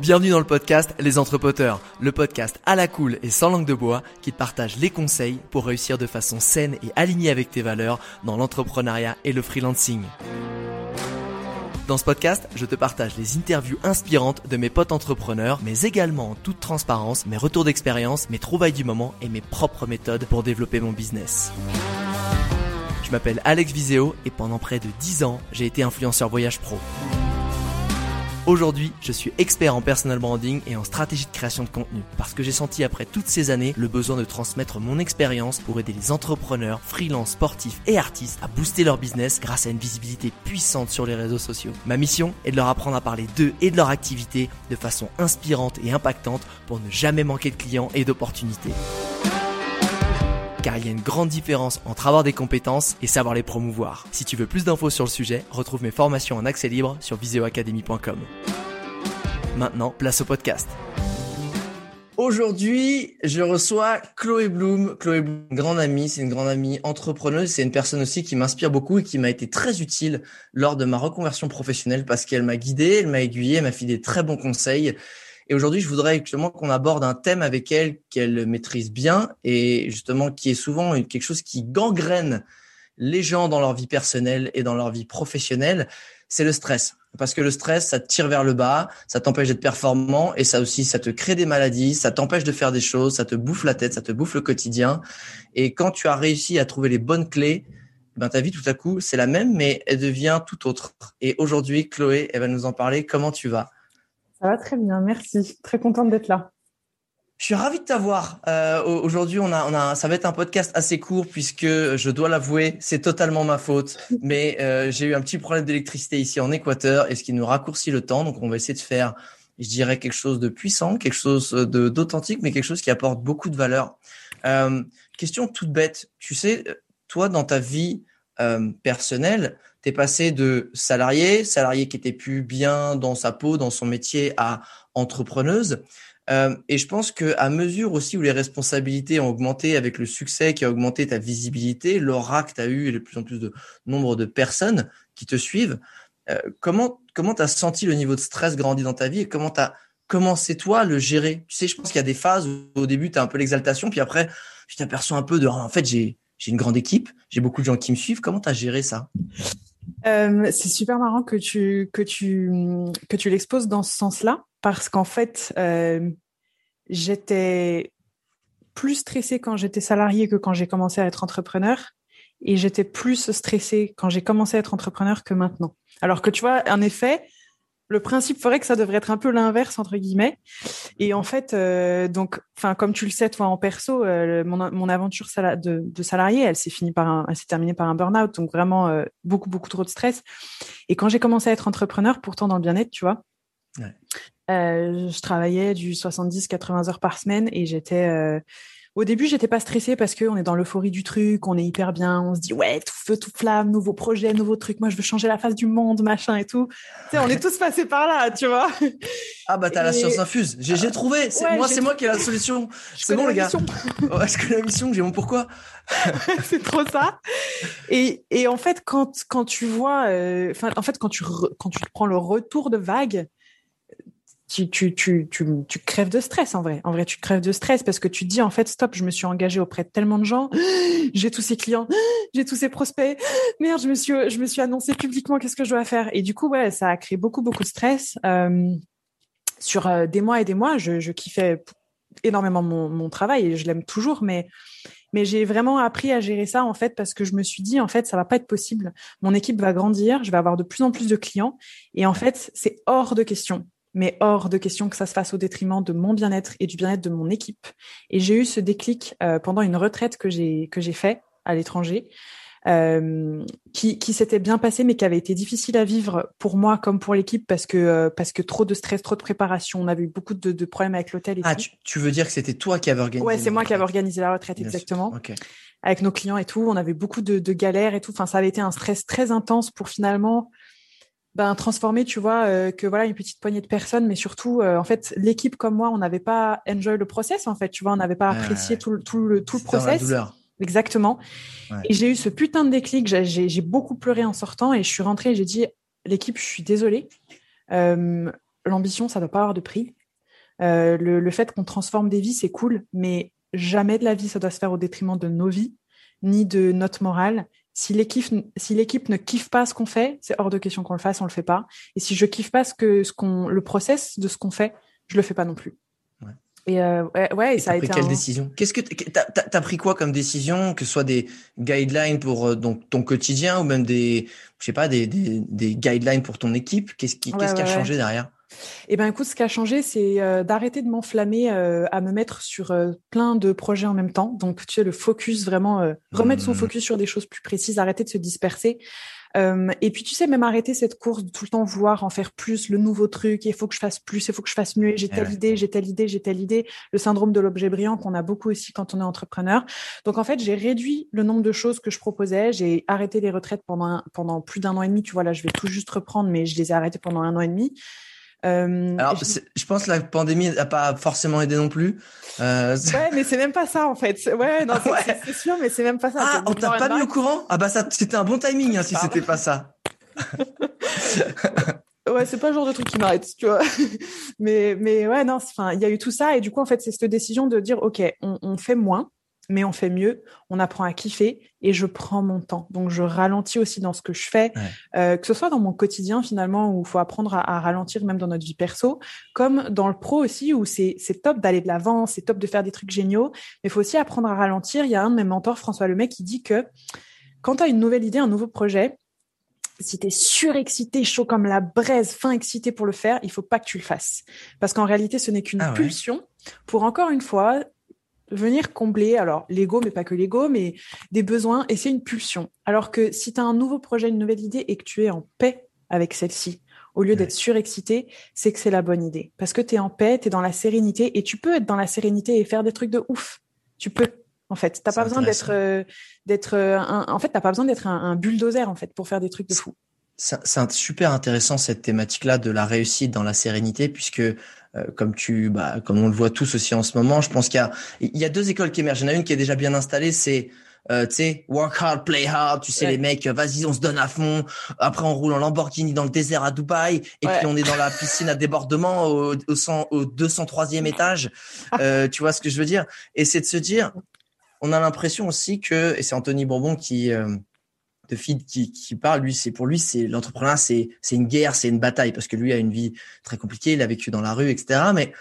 Bienvenue dans le podcast Les Entrepoteurs, le podcast à la cool et sans langue de bois qui te partage les conseils pour réussir de façon saine et alignée avec tes valeurs dans l'entrepreneuriat et le freelancing. Dans ce podcast, je te partage les interviews inspirantes de mes potes entrepreneurs, mais également en toute transparence mes retours d'expérience, mes trouvailles du moment et mes propres méthodes pour développer mon business. Je m'appelle Alex Viseo et pendant près de 10 ans, j'ai été influenceur voyage pro. Aujourd'hui, je suis expert en personal branding et en stratégie de création de contenu parce que j'ai senti après toutes ces années le besoin de transmettre mon expérience pour aider les entrepreneurs, freelance, sportifs et artistes à booster leur business grâce à une visibilité puissante sur les réseaux sociaux. Ma mission est de leur apprendre à parler d'eux et de leur activité de façon inspirante et impactante pour ne jamais manquer de clients et d'opportunités car il y a une grande différence entre avoir des compétences et savoir les promouvoir. Si tu veux plus d'infos sur le sujet, retrouve mes formations en accès libre sur viseoacademy.com. Maintenant, place au podcast. Aujourd'hui, je reçois Chloé Bloom. Chloé Bloom, grande amie, c'est une grande amie entrepreneuse, c'est une personne aussi qui m'inspire beaucoup et qui m'a été très utile lors de ma reconversion professionnelle parce qu'elle m'a guidé, elle m'a aiguillé, elle m'a fait des très bons conseils. Et aujourd'hui, je voudrais justement qu'on aborde un thème avec elle qu'elle maîtrise bien et justement qui est souvent quelque chose qui gangrène les gens dans leur vie personnelle et dans leur vie professionnelle, c'est le stress. Parce que le stress, ça te tire vers le bas, ça t'empêche d'être performant et ça aussi, ça te crée des maladies, ça t'empêche de faire des choses, ça te bouffe la tête, ça te bouffe le quotidien. Et quand tu as réussi à trouver les bonnes clés, ben ta vie tout à coup, c'est la même, mais elle devient tout autre. Et aujourd'hui, Chloé, elle va nous en parler. Comment tu vas? Ça va très bien, merci. Très contente d'être là. Je suis ravi de t'avoir. Euh, aujourd'hui, on a, on a, ça va être un podcast assez court puisque je dois l'avouer, c'est totalement ma faute. Mais euh, j'ai eu un petit problème d'électricité ici en Équateur et ce qui nous raccourcit le temps. Donc, on va essayer de faire, je dirais, quelque chose de puissant, quelque chose de d'authentique, mais quelque chose qui apporte beaucoup de valeur. Euh, question toute bête. Tu sais, toi, dans ta vie euh, personnelle, tu es passé de salarié, salarié qui était plus bien dans sa peau, dans son métier, à entrepreneuse. Euh, et je pense que à mesure aussi où les responsabilités ont augmenté avec le succès qui a augmenté ta visibilité, l'aura que tu as eu et de plus en plus de nombre de personnes qui te suivent, euh, comment comment tu as senti le niveau de stress grandir dans ta vie et comment tu as commencé toi le gérer? Tu sais, je pense qu'il y a des phases où au début tu as un peu l'exaltation puis après tu t'aperçois un peu de en fait j'ai j'ai une grande équipe, j'ai beaucoup de gens qui me suivent. Comment tu as géré ça? Euh, C'est super marrant que tu, que tu, que tu l'exposes dans ce sens-là, parce qu'en fait, euh, j'étais plus stressée quand j'étais salariée que quand j'ai commencé à être entrepreneur. Et j'étais plus stressée quand j'ai commencé à être entrepreneur que maintenant. Alors que tu vois, en effet, le principe ferait que ça devrait être un peu l'inverse entre guillemets. Et en fait, euh, donc, enfin, comme tu le sais toi en perso, euh, mon, mon, aventure de, de, salarié, elle s'est finie par un, elle s'est terminée par un burn-out, donc vraiment euh, beaucoup beaucoup trop de stress. Et quand j'ai commencé à être entrepreneur, pourtant dans le bien-être, tu vois, ouais. je travaillais du 70-80 heures par semaine et j'étais au début, j'étais pas stressée parce qu'on est dans l'euphorie du truc, on est hyper bien, on se dit ouais, tout feu, tout flamme, nouveau projet, nouveau truc, moi je veux changer la face du monde, machin et tout. Tu sais, on est tous passés par là, tu vois. Ah bah t'as la science infuse. J'ai trouvé. moi, c'est moi qui ai la solution. C'est bon les gars. ouais, je connais la mission, j'ai mon pourquoi. c'est trop ça. Et, et en fait, quand quand tu vois, euh, en fait, quand tu quand tu prends le retour de vague, tu, tu, tu, tu, crèves de stress en vrai. En vrai, tu crèves de stress parce que tu dis en fait, stop, je me suis engagée auprès de tellement de gens, j'ai tous ces clients, j'ai tous ces prospects, merde, je me suis, je me suis annoncé publiquement, qu'est-ce que je dois faire? Et du coup, ouais, ça a créé beaucoup, beaucoup de stress. Euh, sur euh, des mois et des mois, je, je kiffais énormément mon, mon travail et je l'aime toujours, mais mais j'ai vraiment appris à gérer ça en fait parce que je me suis dit en fait ça va pas être possible. Mon équipe va grandir, je vais avoir de plus en plus de clients et en fait c'est hors de question mais hors de question que ça se fasse au détriment de mon bien-être et du bien-être de mon équipe. Et j'ai eu ce déclic euh, pendant une retraite que j'ai que j'ai fait à l'étranger. euh, qui, qui s'était bien passé, mais qui avait été difficile à vivre pour moi comme pour l'équipe parce que euh, parce que trop de stress, trop de préparation. On avait eu beaucoup de, de problèmes avec l'hôtel. Ah, tu, tu, veux dire que c'était toi qui avais organisé Ouais, c'est moi qui avais organisé la retraite, exactement. Okay. Avec nos clients et tout, on avait beaucoup de, de, galères et tout. Enfin, ça avait été un stress très intense pour finalement ben, transformer, tu vois, euh, que voilà une petite poignée de personnes, mais surtout, euh, en fait, l'équipe comme moi, on n'avait pas enjoy le process, en fait, tu vois, on n'avait pas apprécié tout, le, tout le tout le process. Exactement. Ouais. Et j'ai eu ce putain de déclic. J'ai beaucoup pleuré en sortant et je suis rentrée et j'ai dit l'équipe, je suis désolée. Euh, L'ambition, ça ne doit pas avoir de prix. Le, le, fait qu'on transforme des vies, c'est cool, mais jamais de la vie, ça doit se faire au détriment de nos vies, ni de notre morale. Si l'équipe, si l'équipe ne kiffe pas ce qu'on fait, c'est hors de question qu'on le fasse, on le fait pas. Et si je kiffe pas ce que, ce qu'on, le process de ce qu'on fait, je le fais pas non plus. Et euh, ouais, ouais et ça as a pris été quelle un... décision? Qu'est-ce que t'as as, pris quoi comme décision Que ce soit des guidelines pour euh, donc ton quotidien ou même des, je sais pas, des, des, des guidelines pour ton équipe? Qu'est-ce qui, Ouais, qu'est-ce qui a changé derrière? Eh ben, écoute, ce qui a changé, c'est euh, d'arrêter de m'enflammer euh, à me mettre sur euh, plein de projets en même temps. Donc, tu sais, le focus, vraiment, remettre son Mmh. focus sur des choses plus précises, arrêter de se disperser. Et puis, tu sais, même arrêter cette course de tout le temps vouloir en faire plus, le nouveau truc, il faut que je fasse plus, il faut que je fasse mieux, j'ai telle ouais. idée, j'ai telle idée, j'ai telle idée. Le syndrome de l'objet brillant qu'on a beaucoup aussi quand on est entrepreneur. Donc, en fait, j'ai réduit le nombre de choses que je proposais. J'ai arrêté les retraites pendant, un- pendant plus d'un an et demi. Tu vois, là, je vais tout juste reprendre, mais je les ai arrêtées pendant un an et demi. Euh, Alors, je pense que la pandémie n'a pas forcément aidé non plus. Euh, Ouais, mais c'est même pas ça en fait. Ouais, non, c'est Ouais. c'est- sûr, mais c'est même pas ça. ah, on t'a pas mis au courant? Ah bah ça, c'était un bon timing hein, si c'était pas ça. Ouais, c'est pas le genre de truc qui m'arrête, tu vois. mais, mais ouais, non, enfin, il y a eu tout ça et du coup, en fait, c'est cette décision de dire, ok, on, on fait moins, mais on fait mieux, on apprend à kiffer et je prends mon temps. Donc, je ralentis aussi dans ce que je fais, Ouais. euh, que ce soit dans mon quotidien finalement où il faut apprendre à, à ralentir même dans notre vie perso, comme dans le pro aussi où c'est top d'aller de l'avant, c'est top de faire des trucs géniaux, mais il faut aussi apprendre à ralentir. Il y a un de mes mentors, François Lemay, qui dit que quand tu as une nouvelle idée, un nouveau projet, si tu es surexcité, chaud comme la braise, fin excité pour le faire, il faut pas que tu le fasses. Parce qu'en réalité, ce n'est qu'une Ah ouais. pulsion pour encore une fois venir combler, alors l'ego, mais pas que l'ego, mais des besoins, et c'est une pulsion. Alors que si tu as un nouveau projet, une nouvelle idée, et que tu es en paix avec celle-ci, au lieu Ouais. d'être surexcité, c'est que c'est la bonne idée. Parce que tu es en paix, tu es dans la sérénité, et tu peux être dans la sérénité et faire des trucs de ouf. Tu peux, en fait. T'as pas besoin d'être, euh, d'être, euh, un- en fait, t'as pas besoin d'être un, un bulldozer, en fait, pour faire des trucs de fou. C'est super intéressant cette thématique-là de la réussite dans la sérénité, puisque comme tu, bah, comme on le voit tous aussi en ce moment, je pense qu'il y a, il y a deux écoles qui émergent. Il y en a une qui est déjà bien installée, c'est euh, tu sais, work hard, play hard. Tu sais, Ouais. les mecs, euh, vas-y, on se donne à fond. Après, on roule en Lamborghini dans le désert à Dubaï, et Ouais. puis on est dans la piscine à débordement au, au, 100 au 203e étage. Euh, tu vois ce que je veux dire? Et c'est de se dire, on a l'impression aussi que, et c'est Anthony Bourbon qui euh, de Feed qui, qui parle, lui, c'est pour lui, c'est l'entrepreneuriat, c'est c'est une guerre, c'est une bataille parce que lui a une vie très compliquée, il a vécu dans la rue, etc. Mais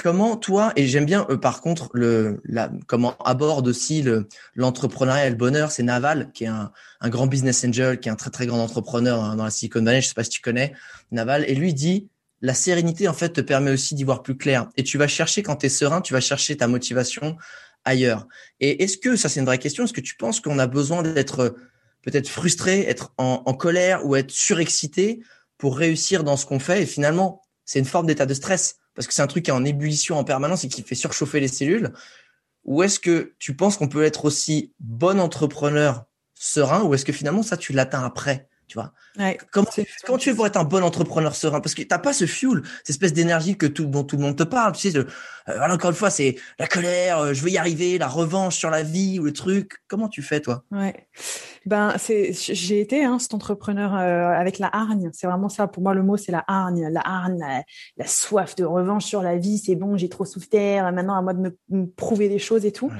comment toi et j'aime bien euh, par contre le la, comment aborde aussi le l'entrepreneuriat et le bonheur, c'est Naval qui est un, un grand business angel, qui est un très très grand entrepreneur hein, dans la Silicon Valley, je sais pas si tu connais Naval, et lui dit la sérénité en fait te permet aussi d'y voir plus clair et tu vas chercher quand tu es serein, tu vas chercher ta motivation ailleurs. Et est-ce que ça c'est une vraie question, est-ce que tu penses qu'on a besoin d'être peut-être frustré, être en, en, colère ou être surexcité pour réussir dans ce qu'on fait. Et finalement, c'est une forme d'état de stress parce que c'est un truc qui est en ébullition en permanence et qui fait surchauffer les cellules. Ou est-ce que tu penses qu'on peut être aussi bon entrepreneur serein ou est-ce que finalement ça tu l'atteins après tu vois? Ouais, comment, comment tu fais pour être un bon entrepreneur serein? Parce que t'as pas ce fuel cette espèce d'énergie que tout dont tout le monde te parle tu sais euh, voilà encore une fois c'est la colère euh, je veux y arriver la revanche sur la vie ou le truc. Comment tu fais toi? Ouais ben c'est j'ai été hein, cet entrepreneur euh, avec la hargne. C'est vraiment ça. Pour moi le mot c'est la hargne. La hargne la, soif de revanche sur la vie. C'est bon j'ai trop souffert. Maintenant à moi de me, prouver des choses et tout.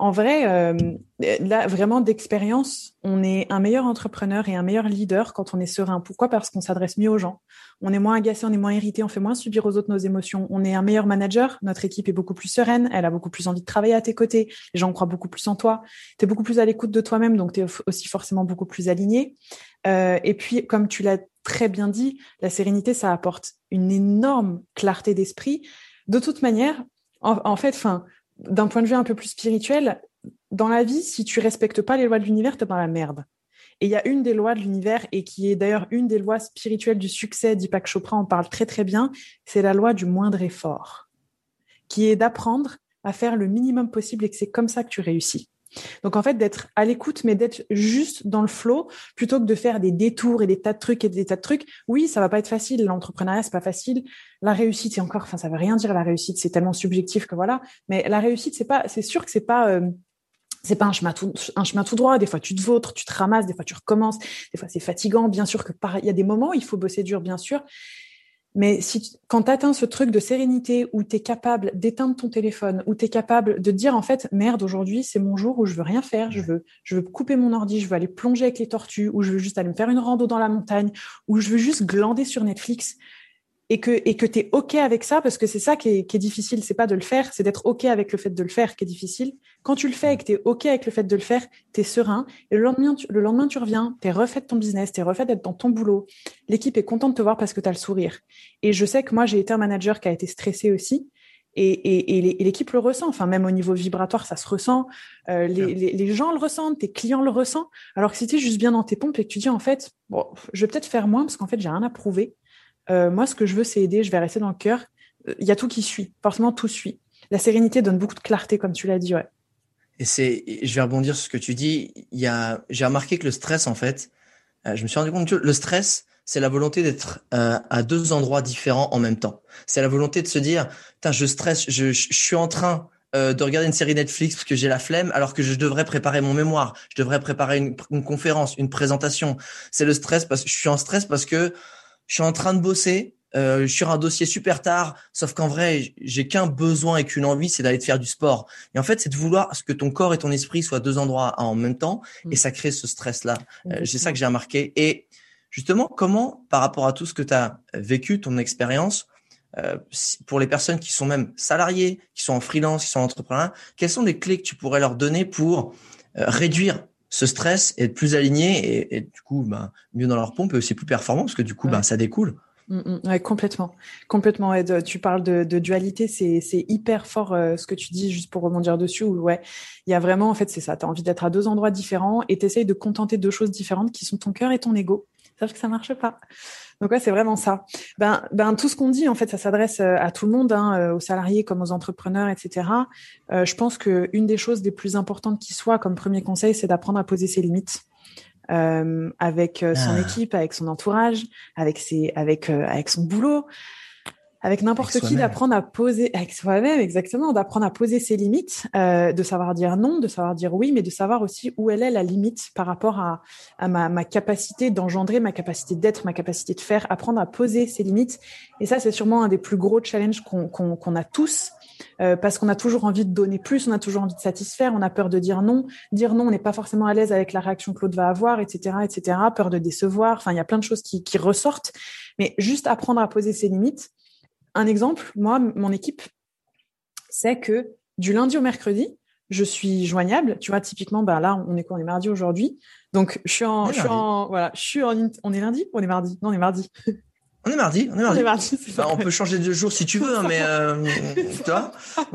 En vrai, euh, là, vraiment d'expérience, on est un meilleur entrepreneur et un meilleur leader quand on est serein. Pourquoi? Parce qu'on s'adresse mieux aux gens. On est moins agacé, on est moins irrité, on fait moins subir aux autres nos émotions. On est un meilleur manager. Notre équipe est beaucoup plus sereine. Elle a beaucoup plus envie de travailler à tes côtés. Les gens croient beaucoup plus en toi. Tu es beaucoup plus à l'écoute de toi-même, donc tu es aussi forcément beaucoup plus aligné. Euh, et puis, comme tu l'as très bien dit, la sérénité, ça apporte une énorme clarté d'esprit. De toute manière, en, en fait, enfin, d'un point de vue un peu plus spirituel, dans la vie, si tu respectes pas les lois de l'univers, tu es dans la merde. Et il y a une des lois de l'univers, et qui est d'ailleurs une des lois spirituelles du succès, Deepak Chopra en parle très très bien, c'est la loi du moindre effort, qui est d'apprendre à faire le minimum possible et que c'est comme ça que tu réussis. Donc en fait, d'être à l'écoute, mais d'être juste dans le flow, plutôt que de faire des détours et des tas de trucs et des tas de trucs. Oui, ça va pas être facile. L'entrepreneuriat, c'est pas facile. La réussite, c'est encore, enfin, ça veut rien dire la réussite. C'est tellement subjectif que voilà. Mais la réussite, c'est pas, c'est sûr que c'est pas. Euh, c'est pas un chemin tout droit. Des fois, tu te vautres, tu te ramasses. Des fois, tu recommences. Des fois, c'est fatigant. Bien sûr que il y a des moments où il faut bosser dur, bien sûr. Mais si, quand tu atteins ce truc de sérénité où tu es capable d'éteindre ton téléphone, où tu es capable de dire en fait, merde, aujourd'hui, c'est mon jour où je veux rien faire, je veux, je veux couper mon ordi, je veux aller plonger avec les tortues, ou je veux juste aller me faire une rando dans la montagne, ou je veux juste glander sur Netflix, et que et que tu es OK avec ça parce que c'est ça qui est, qui est difficile, c'est pas de le faire, c'est d'être OK avec le fait de le faire qui est difficile. Quand tu le fais et que tu es OK avec le fait de le faire, tu es serein et le lendemain tu, le lendemain tu reviens, tu es refait de ton business, tu es refait d'être dans ton boulot. L'équipe est contente de te voir parce que tu as le sourire. Et je sais que moi j'ai été un manager qui a été stressé aussi et, et, et l'équipe le ressent. Enfin, même au niveau vibratoire, ça se ressent. Euh, les, les, les, gens le ressentent, tes clients le ressentent. Alors que si tu es juste bien dans tes pompes et que tu dis en fait, bon, je vais peut-être faire moins parce qu'en fait, j'ai rien à prouver. Euh, moi, ce que je veux, c'est aider. Je vais rester dans le cœur. Il euh, y a tout qui suit. Forcément, tout suit. La sérénité donne beaucoup de clarté, comme tu l'as dit. Ouais. Et c'est, je vais rebondir sur ce que tu dis. Il y a, j'ai remarqué que le stress, en fait, euh, je me suis rendu compte que le stress, c'est la volonté d'être à deux endroits différents en même temps. C'est la volonté de se dire, je stresse, je, je, suis en train de regarder une série Netflix parce que j'ai la flemme, alors que je devrais préparer mon mémoire, je devrais préparer une, une conférence, une présentation. C'est le stress parce que je suis en stress parce que je suis en train de bosser euh, sur un dossier super tard, sauf qu'en vrai, j'ai qu'un besoin et qu'une envie, c'est d'aller te faire du sport. Et en fait, c'est de vouloir que ton corps et ton esprit soient deux endroits en même temps, et mm. ça crée ce stress-là. Euh, c'est ça que j'ai remarqué. Et justement, comment, par rapport à tout ce que tu as vécu, ton expérience, euh, pour les personnes qui sont même salariées, qui sont en freelance, qui sont entrepreneurs, quelles sont les clés que tu pourrais leur donner pour euh, réduire ce stress, être plus aligné et, du coup ben, mieux dans leur pompe et aussi plus performant parce que du coup ben, ça découle. Mm, mm, ouais, complètement, complètement. tu parles de, dualité, c'est hyper fort euh, ce que tu dis, juste pour rebondir dessus. Où, ouais, il y a vraiment, en fait, c'est ça. Tu as envie d'être à deux endroits différents et tu essayes de contenter deux choses différentes qui sont ton cœur et ton ego. Sauf que ça marche pas. Donc ouais, c'est vraiment ça. Ben, ben tout ce qu'on dit en fait, ça s'adresse euh, à tout le monde, hein, euh, aux salariés comme aux entrepreneurs, etc. Euh, je pense que une des choses les plus importantes qui soit comme premier conseil, c'est d'apprendre à poser ses limites. Euh, avec son ah. équipe, avec son entourage, avec ses, avec avec son boulot, avec n'importe qui d'apprendre à poser avec soi-même exactement d'apprendre à poser ses limites euh, de savoir dire non de savoir dire oui mais de savoir aussi où elle est la limite par rapport à, à ma, ma capacité d'engendrer ma capacité d'être ma capacité de faire apprendre à poser ses limites et ça c'est sûrement un des plus gros challenges qu'on qu'on a tous euh, parce qu'on a toujours envie de donner plus, on a toujours envie de satisfaire, on a peur de dire non. Dire non, on n'est pas forcément à l'aise avec la réaction que l'autre va avoir, etc., etc. Peur de décevoir. Enfin, il y a plein de choses qui, qui ressortent. Mais juste apprendre à poser ses limites, un exemple, moi, mon équipe, c'est que du lundi au mercredi, je suis joignable. Tu vois, typiquement, bah là, on est quoi? On est mardi aujourd'hui. Donc, je suis en, je suis en, voilà, je suis en, on est lundi? On est mardi Non, on est mardi. On est mardi, on est mardi. On, est mardi, bah, on peut changer de jour si tu veux, hein, mais euh, toi.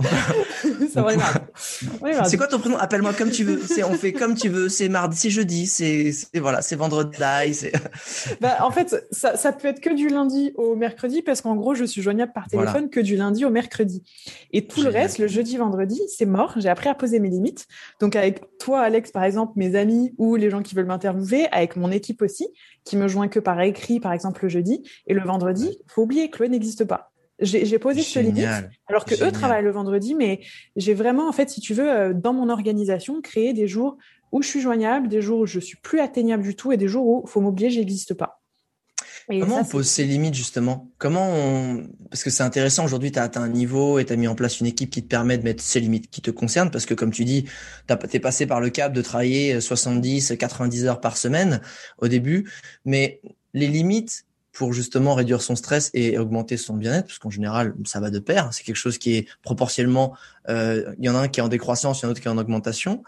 C'est quoi ton prénom? Appelle-moi comme tu veux. On fait comme tu veux. C'est mardi, c'est jeudi, c'est voilà, c'est vendredi. bah, en fait, ça, ça peut être que du lundi au mercredi parce qu'en gros, je suis joignable par téléphone que du lundi au mercredi. Et tout le reste, le jeudi, vendredi, c'est mort. J'ai appris à poser mes limites. Donc avec toi, Alex, par exemple, mes amis ou les gens qui veulent m'interviewer, avec mon équipe aussi, qui me joint que par écrit, par exemple le jeudi. Et le vendredi, faut oublier que Chloé n'existe pas. J'ai posé ce limite, alors que eux travaillent le vendredi, mais j'ai vraiment, en fait, si tu veux, euh, dans mon organisation, créé des jours où je suis joignable, des jours où je suis plus atteignable du tout, et des jours où faut m'oublier, j'existe pas. Comment on pose ses limites justement? Comment on parce que c'est intéressant aujourd'hui tu as atteint un niveau et tu as mis en place une équipe qui te permet de mettre ses limites qui te concernent parce que comme tu dis tu es passé par le cap de travailler 70 90 heures par semaine au début. Mais les limites pour justement réduire son stress et augmenter son bien-être parce qu'en général ça va de pair c'est quelque chose qui est proportionnellement euh, il y en a un qui est en décroissance il y en a un autre qui est en augmentation.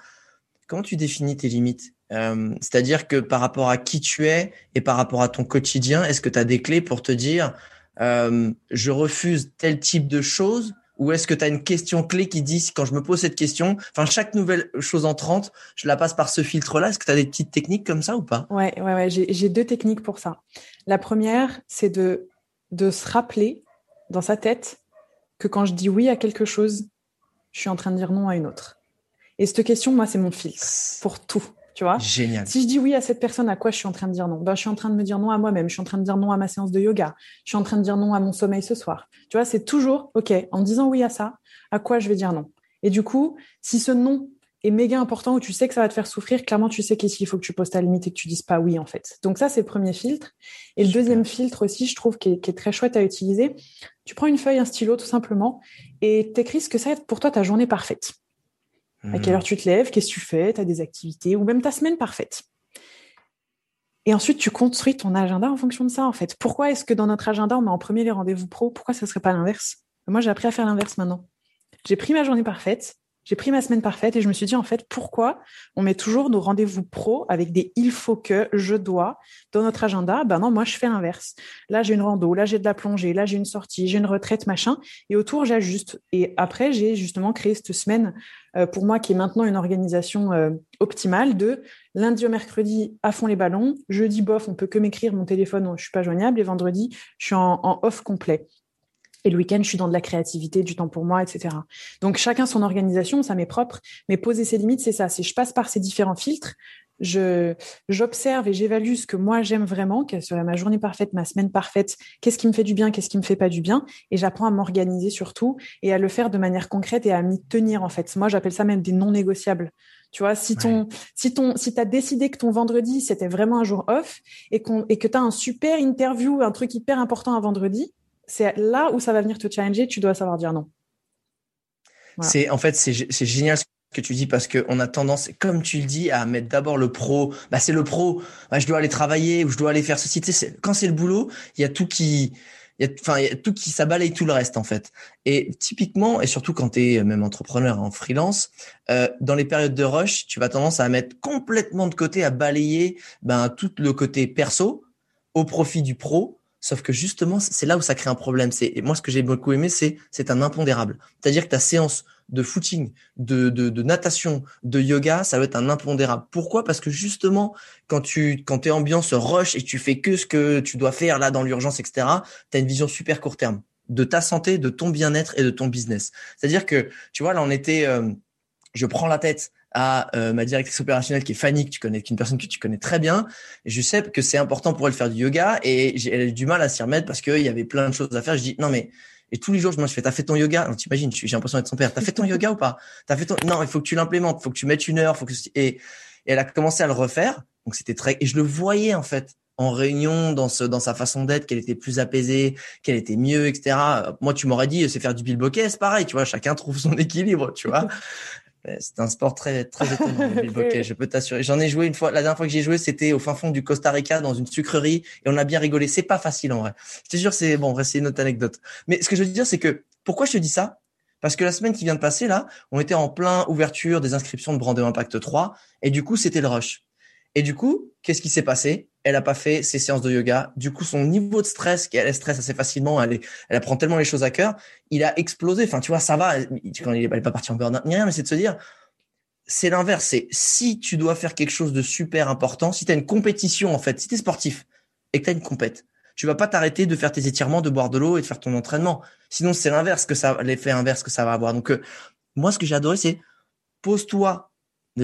Comment tu définis tes limites? Euh, c'est-à-dire que par rapport à qui tu es et par rapport à ton quotidien, est-ce que tu as des clés pour te dire euh, je refuse tel type de choses ou est-ce que tu as une question clé qui dit quand je me pose cette question, enfin chaque nouvelle chose entrante, je la passe par ce filtre-là. Est-ce que tu as des petites techniques comme ça ou pas? Ouais, ouais, ouais. J'ai deux techniques pour ça. La première, c'est de de se rappeler dans sa tête que quand je dis oui à quelque chose, je suis en train de dire non à une autre. Et cette question, moi, c'est mon filtre pour tout. Tu vois Génial. Si je dis oui à cette personne, à quoi je suis en train de dire non? Ben, Je suis en train de me dire non à moi-même. Je suis en train de dire non à ma séance de yoga. Je suis en train de dire non à mon sommeil ce soir. Tu vois, c'est toujours, OK, en disant oui à ça, à quoi je vais dire non? Et du coup, si ce non est méga important ou tu sais que ça va te faire souffrir, clairement, tu sais qu'il faut que tu poses ta limite et que tu dises pas oui, en fait. Donc ça, c'est le premier filtre. Et le deuxième filtre aussi, je trouve, qui est, très chouette à utiliser, tu prends une feuille, un stylo, tout simplement, et t'écris ce que ça va être pour toi ta journée parfaite. À quelle heure tu te lèves, qu'est-ce que tu fais, tu as des activités, ou même ta semaine parfaite. Et ensuite, tu construis ton agenda en fonction de ça, en fait. Pourquoi est-ce que dans notre agenda, on met en premier les rendez-vous pro? Pourquoi ça ne serait pas l'inverse? Moi, j'ai appris à faire l'inverse maintenant. J'ai pris ma journée parfaite, j'ai pris ma semaine parfaite et je me suis dit, en fait, pourquoi on met toujours nos rendez-vous pro avec des il faut que, je dois dans notre agenda? Ben non, moi, je fais l'inverse. Là, j'ai une rando, là, j'ai de la plongée, là, j'ai une sortie, j'ai une retraite, machin. Et autour, j'ajuste. Et après, j'ai justement créé cette semaine, pour moi, qui est maintenant une organisation euh, optimale de lundi au mercredi, à fond les ballons. Jeudi, bof, on peut que m'écrire mon téléphone, je suis pas joignable. Et vendredi, je suis en off complet. Et le week-end, je suis dans de la créativité, du temps pour moi, etc. Donc chacun son organisation, ça m'est propre. Mais poser ses limites, c'est ça. Si je passe par ces différents filtres, je j'observe et j'évalue ce que moi j'aime vraiment, quelle serait ma journée parfaite, ma semaine parfaite, qu'est-ce qui me fait du bien, qu'est-ce qui me fait pas du bien, et j'apprends à m'organiser surtout et à le faire de manière concrète et à m'y tenir en fait. Moi, j'appelle ça même des non négociables. Tu vois, si ton, si ton, si t'as décidé que ton vendredi c'était vraiment un jour off et qu'on et que t'as un super interview, un truc hyper important un vendredi, c'est là où ça va venir te challenger, tu dois savoir dire non. C'est en fait c'est génial ce que tu dis parce que on a tendance, comme tu le dis, à mettre d'abord le pro. Bah c'est le pro. Bah, je dois aller travailler ou je dois aller faire ceci. Tu sais, quand c'est le boulot, il y a tout qui il y a enfin y a tout qui ça balaye tout le reste en fait. Et typiquement et surtout quand tu es même entrepreneur en freelance, euh, dans les périodes de rush, tu vas tendance à mettre complètement de côté à balayer ben tout le côté perso au profit du pro Sauf que justement, c'est là où ça crée un problème. C'est moi ce que j'ai beaucoup aimé, c'est c'est un impondérable. C'est-à-dire que ta séance de footing, de, de, de, natation, de yoga, ça va être un impondérable. Pourquoi? Parce que justement, quand tu quand es ambiance rush et tu fais que ce que tu dois faire là dans l'urgence, etc., tu as une vision super court terme de ta santé, de ton bien-être et de ton business. C'est-à-dire que, tu vois, là, on était, euh, je prends la tête, à euh, ma directrice opérationnelle qui est Fanny, que tu connais, qui est une personne que tu connais très bien. Et je sais que c'est important pour elle de faire du yoga et elle a eu du mal à s'y remettre parce qu'il y avait plein de choses à faire. Je dis non mais et tous les jours je me fais t'as fait ton yoga? T'imagines j'ai l'impression d'être son père. T'as fait ton yoga ou pas? T'as fait ton non il faut que tu l'implémentes faut que tu mettes une heure faut que et, et elle a commencé à le refaire. Donc c'était très et je le voyais en fait en réunion dans ce dans sa façon d'être qu'elle était plus apaisée qu'elle était mieux etc moi tu m'aurais dit c'est faire du bilboquet c'est pareil tu vois chacun trouve son équilibre tu vois c'est un sport très très étonnant le je peux t'assurer. J'en ai joué une fois. La dernière fois que j'ai joué, c'était au fin fond du Costa Rica dans une sucrerie et on a bien rigolé. C'est pas facile en vrai. Je te jure, c'est bon. C'est une autre anecdote. Mais ce que je veux dire, c'est que pourquoi je te dis ça? Parce que la semaine qui vient de passer là, on était en plein ouverture des inscriptions de Brand Impact 3 et du coup, c'était le rush. Et du coup, qu'est-ce qui s'est passé? Elle a pas fait ses séances de yoga. Du coup, son niveau de stress, qu'elle stresse assez facilement, elle, est, elle apprend tellement les choses à cœur, il a explosé. Enfin, tu vois, ça va. Quand il est pas parti en burn ni rien, mais c'est de se dire, c'est l'inverse. C'est si tu dois faire quelque chose de super important, si tu as une compétition en fait, si tu es sportif et que tu as une compète, tu vas pas t'arrêter de faire tes étirements, de boire de l'eau et de faire ton entraînement. Sinon, c'est l'inverse que ça, l'effet inverse que ça va avoir. Donc, euh, moi, ce que j'ai adoré, c'est pose-toi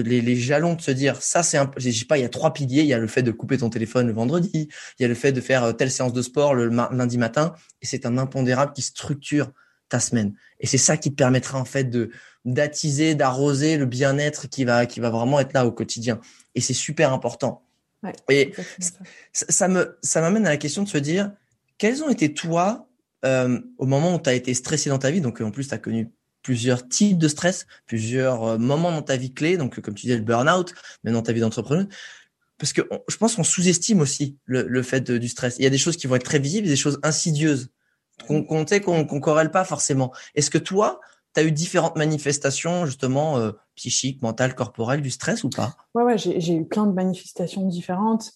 les, jalons de se dire ça c'est un je sais pas il y a trois piliers. Il y a le fait de couper ton téléphone le vendredi. Il y a le fait de faire euh, telle séance de sport le lundi matin. Et c'est un impondérable qui structure ta semaine. Et c'est ça qui te permettra en fait de d'attiser d'arroser le bien-être qui va qui va vraiment être là au quotidien. Et c'est super important. Et ça. me ça m'amène à la question de se dire quels ont été toi euh, au moment où tu as été stressé dans ta vie? Donc en plus tu as connu plusieurs types de stress, plusieurs euh, moments dans ta vie clé, donc comme tu disais le burn-out, mais dans ta vie d'entrepreneur. Parce que je pense qu'on sous-estime aussi le, fait du stress. Il y a des choses qui vont être très visibles, des choses insidieuses qu'on qu'on qu'on corrèle pas forcément. Est-ce que toi, tu as eu différentes manifestations justement euh, psychiques, mentales, corporelles du stress ou pas? Ouais, ouais, j'ai eu plein de manifestations différentes.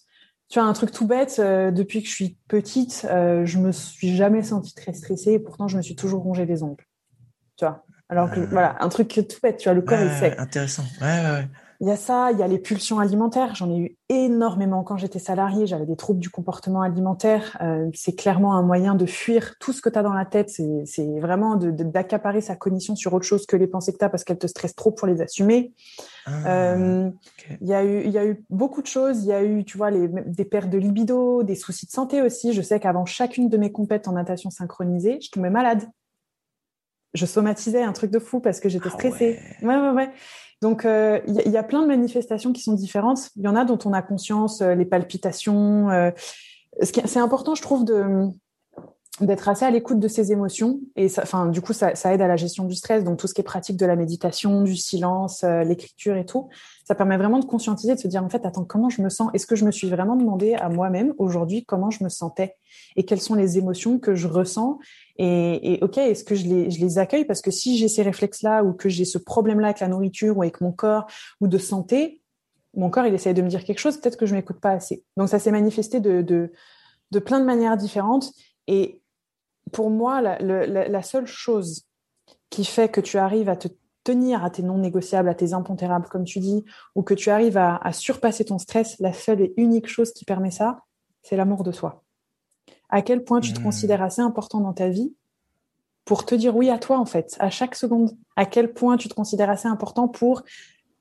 Tu vois, un truc tout bête, euh, depuis que je suis petite, je me suis jamais sentie très stressée et pourtant je me suis toujours rongé les ongles tu vois. Alors que, voilà, un truc tout bête, tu vois, le corps, il sait. Intéressant. Ouais, ouais, ouais. Il y a ça, il y a les pulsions alimentaires. J'en ai eu énormément quand j'étais salariée. J'avais des troubles du comportement alimentaire. Euh, c'est clairement un moyen de fuir tout ce que tu as dans la tête. C'est vraiment d'accaparer sa cognition sur autre chose que les pensées que tu as parce qu'elles te stressent trop pour les assumer. Ah, euh, il, y a eu, y a eu beaucoup de choses. Il y a eu, tu vois, les, des pertes de libido, des soucis de santé aussi. Je sais qu'avant chacune de mes compètes en natation synchronisée, je tombais malade. Je somatisais un truc de fou parce que j'étais ah stressée. ouais, ouais, ouais. Donc, euh, il y, a plein de manifestations qui sont différentes. Il y en a dont on a conscience, euh, les palpitations. Euh, c'est important, je trouve, de d'être assez à l'écoute de ses émotions et ça, enfin du coup ça, ça, aide à la gestion du stress donc tout ce qui est pratique de la méditation du silence l'écriture et tout ça permet vraiment de conscientiser de se dire en fait attends comment je me sens? Est-ce que je me suis vraiment demandé à moi-même aujourd'hui comment je me sentais? Et quelles sont les émotions que je ressens? Et, ok, est-ce que je les, je les accueille? Parce que si j'ai ces réflexes-là ou que j'ai ce problème-là avec la nourriture ou avec mon corps ou de santé, mon corps, il essaye de me dire quelque chose, peut-être que je m'écoute pas assez. Donc ça s'est manifesté de, de, plein de manières différentes. Et pour moi, la, la seule chose qui fait que tu arrives à te tenir à tes non négociables, à tes impondérables, comme tu dis, ou que tu arrives à, à surpasser ton stress, la seule et unique chose qui permet ça, c'est l'amour de soi à quel point tu te hmm. considères assez important dans ta vie pour te dire oui à toi, en fait, à chaque seconde? À quel point tu te considères assez important pour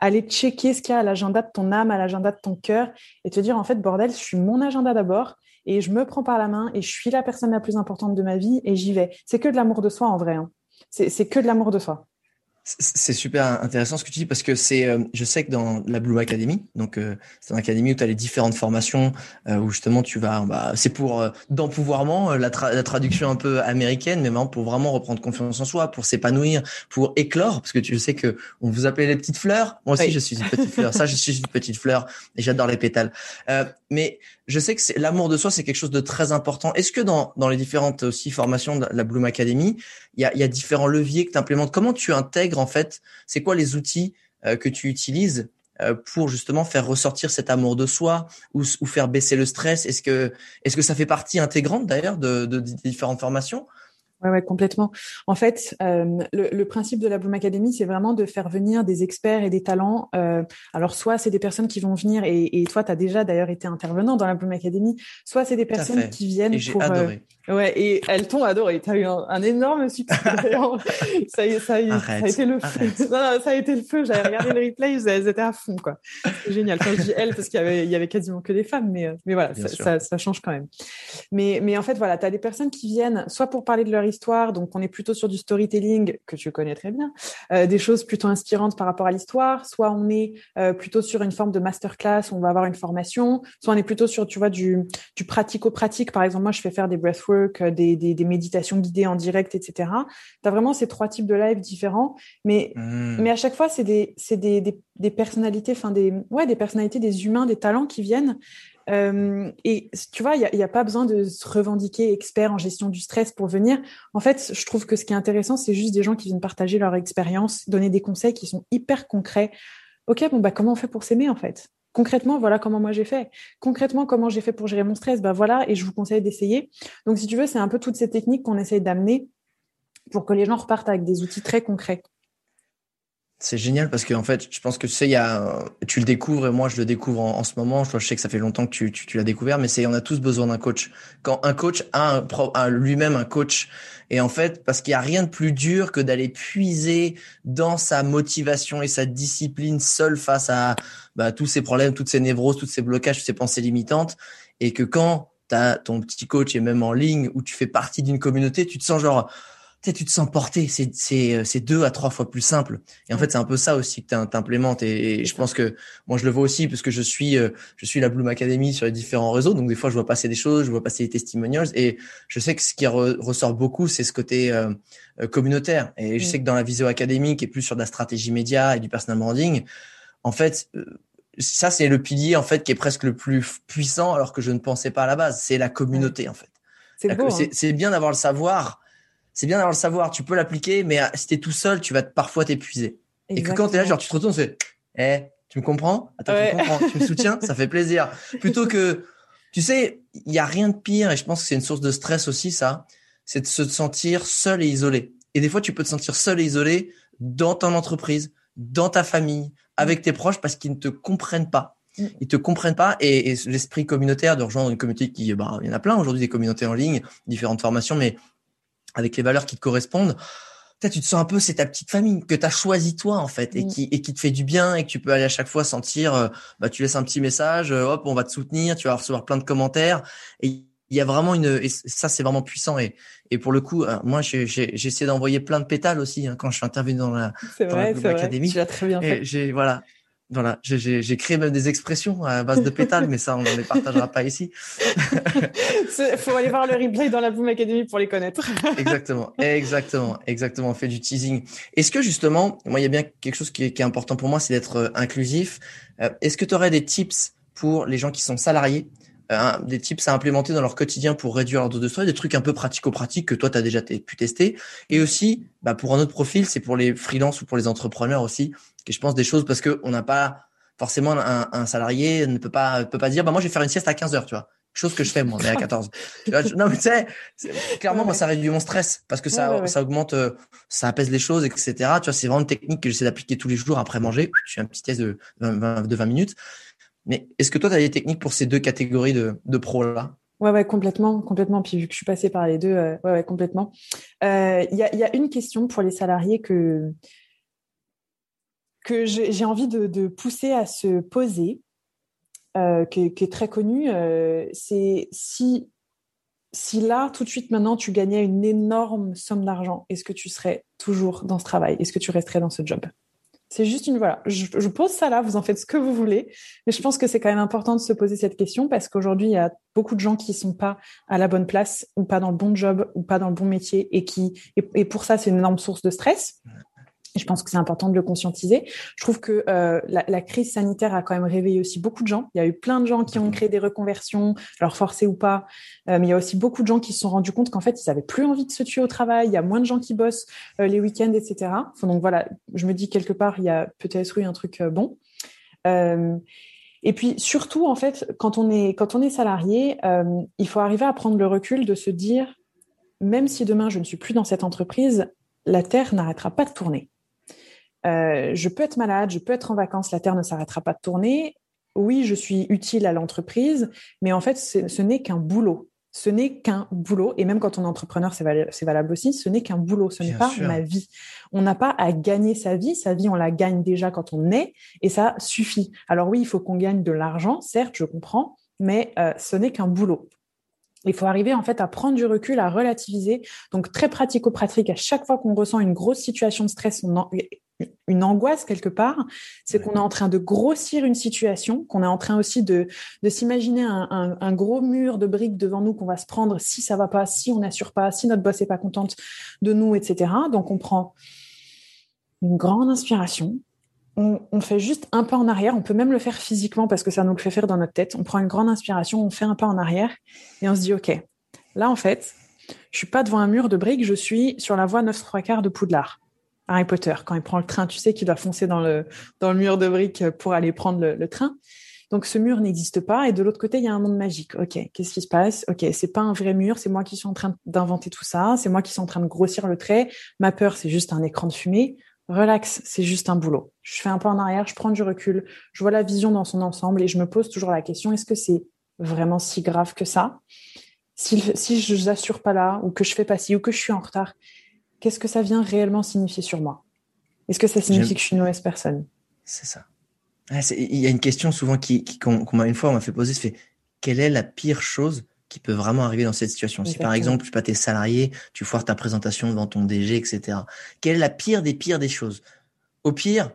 aller checker ce qu'il y a à l'agenda de ton âme, à l'agenda de ton cœur, et te dire, en fait, bordel, je suis mon agenda d'abord, et je me prends par la main, et je suis la personne la plus importante de ma vie, et j'y vais. C'est que de l'amour de soi, en vrai. Hein. C'est que de l'amour de soi. C'est super intéressant ce que tu dis parce que c'est, euh, je sais que dans la Blue Academy, donc euh, c'est une académie où tu as les différentes formations euh, où justement tu vas, bah, c'est pour d'empouvoirment, la, la, traduction un peu américaine, mais vraiment pour vraiment reprendre confiance en soi, pour s'épanouir, pour éclore, parce que tu sais que on vous appelait les petites fleurs. Moi aussi, je suis une petite fleur. Ça, je suis une petite fleur et j'adore les pétales. mais je sais que c'est l'amour de soi, c'est quelque chose de très important. Est-ce que dans, dans les différentes aussi formations de la Bloom Academy, il y a, différents leviers que tu implémentes Comment tu intègres en fait C'est quoi les outils euh, que tu utilises euh, pour justement faire ressortir cet amour de soi ou, faire baisser le stress? Est-ce que est-ce que ça fait partie intégrante d'ailleurs de différentes formations? Ouais, ouais, complètement. En fait, euh, le, le, principe de la Bloom Academy, c'est vraiment de faire venir des experts et des talents. Euh, alors, soit c'est des personnes qui vont venir, et, et toi, tu as déjà d'ailleurs été intervenant dans la Bloom Academy, soit c'est des personnes qui viennent et pour... Adoré. Euh, Ouais, et elles t'ont adoré. Tu as eu un, énorme succès. ça, y, ça, y, ça, a été le feu. Non, non, ça a été le feu. J'avais regardé le replay, elles étaient à fond, quoi. C'est génial. Quand je dis elles, parce qu'il y avait, il y avait quasiment que des femmes, mais, mais voilà, ça, ça, ça, change quand même. Mais, mais en fait, voilà, tu as des personnes qui viennent soit pour parler de leur histoire, donc on est plutôt sur du storytelling, que tu connais très bien, euh, des choses plutôt inspirantes par rapport à l'histoire, soit on est euh, plutôt sur une forme de masterclass, où on va avoir une formation, soit on est plutôt sur, tu vois, du, du pratico-pratique. Par exemple, moi, je fais faire des breathwork euh, des, des, méditations guidées en direct, etc. Tu as vraiment ces trois types de live différents, mais, hmm. mais à chaque fois, c'est des, des, des, personnalités, enfin des, ouais, des personnalités, des humains, des talents qui viennent. Euh, et tu vois, il n'y a, pas besoin de se revendiquer expert en gestion du stress pour venir. En fait, je trouve que ce qui est intéressant, c'est juste des gens qui viennent partager leur expérience, donner des conseils qui sont hyper concrets. Ok, bon bah comment on fait pour s'aimer en fait? Concrètement, voilà comment moi j'ai fait. Concrètement, comment j'ai fait pour gérer mon stress, bah voilà, et je vous conseille d'essayer. Donc, si tu veux, c'est un peu toutes ces techniques qu'on essaye d'amener pour que les gens repartent avec des outils très concrets. C'est génial parce que en fait, je pense que tu sais, il y a, tu le découvres et moi je le découvre en, ce moment. Je, sais que ça fait longtemps que tu, tu, l'as découvert, mais c'est, on a tous besoin d'un coach. Quand un coach a, un, lui-même un coach, et en fait, parce qu'il y a rien de plus dur que d'aller puiser dans sa motivation et sa discipline seul face à bah, tous ces problèmes, toutes ces névroses, tous ces blocages, toutes ces pensées limitantes, et que quand tu as ton petit coach et même en ligne où tu fais partie d'une communauté, tu te sens genre tu tu te sens porté, c'est c'est c'est deux à trois fois plus simple. Et en fait, c'est un peu ça aussi que tu implémentes. Et, je pense que moi, je le vois aussi parce que je suis euh, je suis la Bloom Academy sur les différents réseaux. Donc des fois, je vois passer des choses, je vois passer des testimonials, et je sais que ce qui ressort beaucoup, c'est ce côté euh, euh, communautaire. Et je sais que dans la visio académique et plus sur de la stratégie média et du personal branding, en fait. ça, c'est le pilier en fait qui est presque le plus puissant, alors que je ne pensais pas à la base. C'est la communauté en fait. C'est hein. bien d'avoir le savoir, c'est bien d'avoir le savoir, tu peux l'appliquer, mais euh, si t'es tout seul, tu vas parfois t'épuiser. Et que quand t'es là, genre, tu te retournes, c'est, eh, tu me comprends? Attends, tu me comprends, tu me soutiens, ça fait plaisir. Plutôt que, tu sais, il y a rien de pire, et je pense que c'est une source de stress aussi, ça, c'est de se sentir seul et isolé. Et des fois, tu peux te sentir seul et isolé dans ton entreprise, dans ta famille, avec tes proches, parce qu'ils ne te comprennent pas. Mm. Ils te comprennent pas et, l'esprit communautaire de rejoindre une communauté qui, bah, il y en a plein aujourd'hui des communautés en ligne, différentes formations, mais avec les valeurs qui te correspondent. tu te sens un peu, c'est ta petite famille que tu as choisi toi en fait et mm. qui et qui te fait du bien et que tu peux aller à chaque fois sentir, euh, bah tu laisses un petit message, euh, hop, on va te soutenir, tu vas recevoir plein de commentaires et il y a vraiment une et ça c'est vraiment puissant et et pour le coup euh, moi j'ai j'ai essayé d'envoyer plein de pétales aussi hein, quand je suis intervenu dans la dans vrai. Tu très bien fait. J'ai voilà voilà, j'ai créé même des expressions à base de pétales, mais ça, on ne les partagera pas ici. Il faut aller voir le replay dans la Boom Academy pour les connaître. exactement, exactement, exactement. On fait du teasing. Est-ce que justement, moi, il y a bien quelque chose qui est, qui est important pour moi, c'est d'être euh, inclusif. Euh, est-ce que tu aurais des tips pour les gens qui sont salariés euh, des tips à implémenter dans leur quotidien pour réduire leur dose de stress, des trucs un peu pratico-pratiques que toi, tu as déjà pu tester? Et aussi, bah, pour un autre profil, c'est pour les freelances ou pour les entrepreneurs aussi, que je pense des choses parce que on n'a pas forcément un, un, salarié ne peut pas peut pas dire bah moi je vais faire une sieste à 15 heures, tu vois. Chose que je fais moi, mais à 14. non mais tu sais, clairement moi ça réduit mon stress parce que ça ça augmente, euh, ça apaise les choses, etc. Tu vois, c'est vraiment une technique que j'essaie d'appliquer tous les jours après manger. Je fais un petit test de 20, de 20 minutes. Mais est-ce que toi, tu as des techniques pour ces deux catégories de, de pros-là? Ouais, ouais, complètement, complètement. Puis vu que je suis passée par les deux, euh, ouais, ouais, complètement. Euh, il y, a, y, a, une question pour les salariés que, que j'ai envie de, pousser à se poser, euh, qui, est très connue. Euh, c'est si, si là, tout de suite, maintenant, tu gagnais une énorme somme d'argent, est-ce que tu serais toujours dans ce travail? Est-ce que tu resterais dans ce job? C'est juste une voilà. Je, pose ça là, vous en faites ce que vous voulez, mais je pense que c'est quand même important de se poser cette question parce qu'aujourd'hui il y a beaucoup de gens qui sont pas à la bonne place ou pas dans le bon job ou pas dans le bon métier et qui et pour ça c'est une énorme source de stress je pense que c'est important de le conscientiser. Je trouve que euh, la, la, crise sanitaire a quand même réveillé aussi beaucoup de gens. Il y a eu plein de gens qui ont créé des reconversions, alors forcées ou pas, euh, mais il y a aussi beaucoup de gens qui se sont rendus compte qu'en fait, ils avaient plus envie de se tuer au travail. Il y a moins de gens qui bossent euh, les week-ends, etc. Enfin, donc voilà, je me dis quelque part, il y a peut-être eu un truc bon. Et puis surtout, en fait, quand on est quand on est salarié, il faut arriver à prendre le recul de se dire, même si demain je ne suis plus dans cette entreprise, la terre n'arrêtera pas de tourner. Euh, je peux être malade, je peux être en vacances, la Terre ne s'arrêtera pas de tourner. Oui, je suis utile à l'entreprise, mais en fait, ce n'est qu'un boulot. Ce n'est qu'un boulot. Et même quand on est entrepreneur, c'est valable, aussi, ce n'est qu'un boulot, ce n'est pas ma vie. On n'a pas à gagner sa vie. Sa vie, on la gagne déjà quand on est, et ça suffit. Alors oui, il faut qu'on gagne de l'argent, certes, je comprends, mais euh, ce n'est qu'un boulot. Il faut arriver en fait à prendre du recul, à relativiser. Donc très pratico-pratique. À chaque fois qu'on ressent une grosse situation de stress, on une angoisse quelque part, c'est qu'on est en train de grossir une situation, qu'on est en train aussi de, de s'imaginer un, un, gros mur de briques devant nous qu'on va se prendre si ça va pas, si on n'assure pas, si notre boss est pas contente de nous, etc. Donc on prend une grande inspiration, on, fait juste un pas en arrière, on peut même le faire physiquement parce que ça nous le fait faire dans notre tête. On prend une grande inspiration, on fait un pas en arrière et on se dit ok, là en fait, je suis pas devant un mur de briques, je suis sur la voie 9 3 quarts de Poudlard Harry Potter, quand il prend le train, tu sais qu'il doit foncer dans le, dans le mur de briques pour aller prendre le, train. Donc ce mur n'existe pas et de l'autre côté il y a un monde magique. Ok, qu'est-ce qui se passe? Ok, c'est pas un vrai mur, c'est moi qui suis en train d'inventer tout ça, c'est moi qui suis en train de grossir le trait. Ma peur c'est juste un écran de fumée. Relax, c'est juste un boulot. Je fais un pas en arrière, je prends du recul, je vois la vision dans son ensemble et je me pose toujours la question est-ce que c'est vraiment si grave que ça? Si, si je n'assure pas là ou que je fais pas ci ou que je suis en retard, qu'est-ce que ça vient réellement signifier sur moi? Est-ce que ça signifie que je suis une mauvaise personne? C'est ça. Il y a une question souvent qui, qu'on, m'a une fois on m'a fait poser, c'est quelle est la pire chose qui peut vraiment arriver dans cette situation Si par exemple, tu pas tes salariés, tu foires ta présentation devant ton DG, etc. Quelle est la pire des pires des choses? Au pire,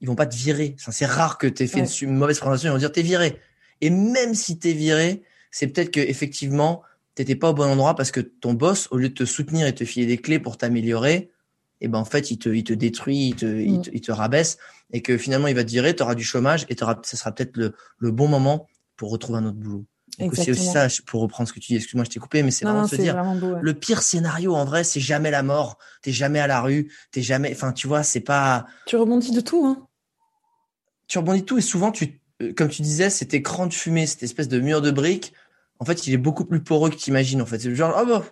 ils vont pas te virer. C'est rare que tu aies fait une, mauvaise présentation, ils vont dire t'es viré. Et même si t'es viré, c'est peut-être que effectivement t'étais pas au bon endroit parce que ton boss, au lieu de te soutenir et te filer des clés pour t'améliorer, et eh ben en fait il te, il te détruit, il te, il, mm. te, rabaisse et que finalement il va te virer, tu auras du chômage et auras, ça sera peut-être le, le bon moment pour retrouver un autre boulot. C'est aussi ça, pour reprendre ce que tu dis, excuse-moi, je t'ai coupé, mais c'est vraiment de se dire, le pire scénario, en vrai, c'est jamais la mort, t'es jamais à la rue, t'es jamais, enfin, tu vois, c'est pas... Tu rebondis de tout, hein. Tu rebondis de tout, et souvent, tu, euh, comme tu disais, cet écran de fumée, cette espèce de mur de briques, en fait, il est beaucoup plus poreux que tu imagines. En fait, c'est genre, oh bah,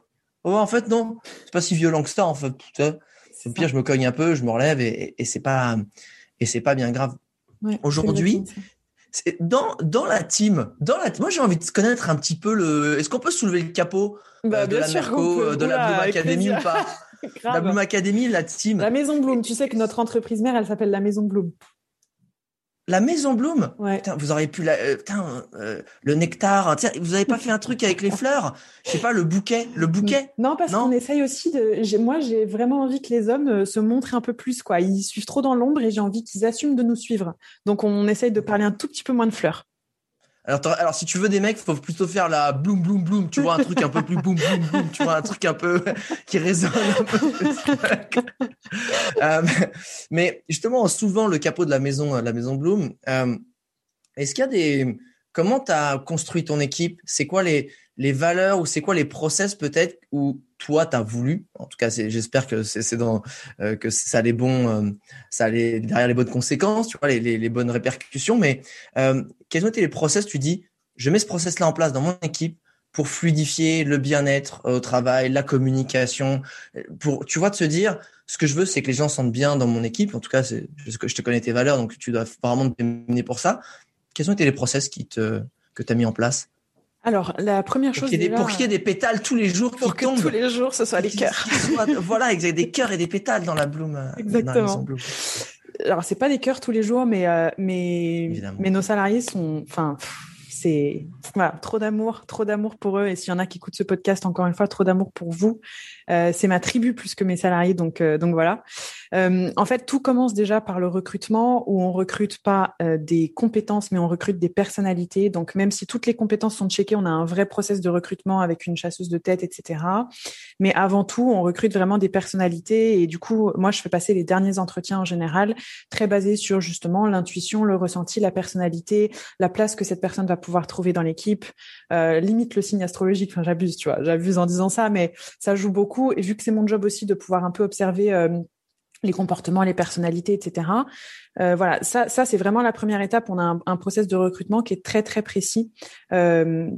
Oh, en fait, non. C'est pas si violent que ça, en fait. Au pire, je me cogne un peu, je me relève et, et c'est pas, et c'est pas bien grave. Aujourd'hui, dans, dans la team, dans la, moi j'ai envie de connaître un petit peu le. Est-ce qu'on peut soulever le capot bah, euh, de la sûr Merco, qu'on peut. de la Bloom Academy ou pas La. Bloom Academy, la team. La Maison Bloom, tu sais que notre entreprise mère, elle s'appelle la Maison Bloom. La Maison Bloom. Ouais. Putain, vous auriez pu la, euh, putain, euh, le nectar. Tiens, vous avez pas fait un truc avec les fleurs? Je sais pas, le bouquet, le bouquet? Non, parce qu'on essaye aussi de. Moi, j'ai vraiment envie que les hommes euh, se montrent un peu plus, quoi. Ils suivent trop dans l'ombre et j'ai envie qu'ils assument de nous suivre. Donc, on essaye de parler un tout petit peu moins de fleurs. Alors, alors, si tu veux des mecs, faut plutôt faire la bloom, bloom, bloom. Tu vois, un truc un peu plus boum, boum, boum. Tu vois, un truc un peu qui résonne un peu. Euh, mais justement, en soulevant le capot de la maison, euh, la maison Bloom, euh, est-ce qu'il y a des, comment tu as construit ton équipe? C'est quoi les, les valeurs ou c'est quoi les process peut-être où toi tu as voulu, en tout cas, j'espère que c'est dans, euh, que ça les euh, ça les, derrière les bonnes conséquences, tu vois, les, les, les bonnes répercussions, mais euh, quels ont été les process Tu dis, je mets ce process-là en place dans mon équipe pour fluidifier le bien-être au travail, la communication, pour, tu vois, de se dire, ce que je veux, c'est que les gens se sentent bien dans mon équipe. En tout cas, c'est, je te connais tes valeurs, donc tu dois vraiment te démener pour ça. Quels ont été les process qui te, que tu as mis en place? Alors, la première pour chose. qu'il y, ait des, déjà, pour qu'il y ait des pétales tous les jours pour qui que tombent tous les jours, ce soit les cœurs. soient- voilà, exact, des cœurs et des pétales dans la bloom. euh, dans Exactement. Bloom. Alors, c'est pas des cœurs tous les jours, mais, euh, mais, Évidemment. mais nos salariés sont. Enfin, c'est. Voilà, trop d'amour, trop d'amour pour eux. Et s'il y en a qui écoutent ce podcast, encore une fois, trop d'amour pour vous. Euh, c'est ma tribu plus que mes salariés, donc, euh, donc voilà. Euh, en fait, tout commence déjà par le recrutement où on recrute pas des compétences, mais on recrute des personnalités. Donc, même si toutes les compétences sont checkées, on a un vrai process de recrutement avec une chasseuse de tête, etc. Mais avant tout, on recrute vraiment des personnalités. Et du coup, moi, je fais passer les derniers entretiens en général, très basés sur justement l'intuition, le ressenti, la personnalité, la place que cette personne va pouvoir trouver dans l'équipe. Limite le signe astrologique. Enfin, j'abuse, tu vois, j'abuse en disant ça, mais ça joue beaucoup. Et vu que c'est mon job aussi de pouvoir un peu observer euh, les comportements, les personnalités, etc. Euh, voilà, ça, ça c'est vraiment la première étape. On a un, un process de recrutement qui est très très précis. Euh,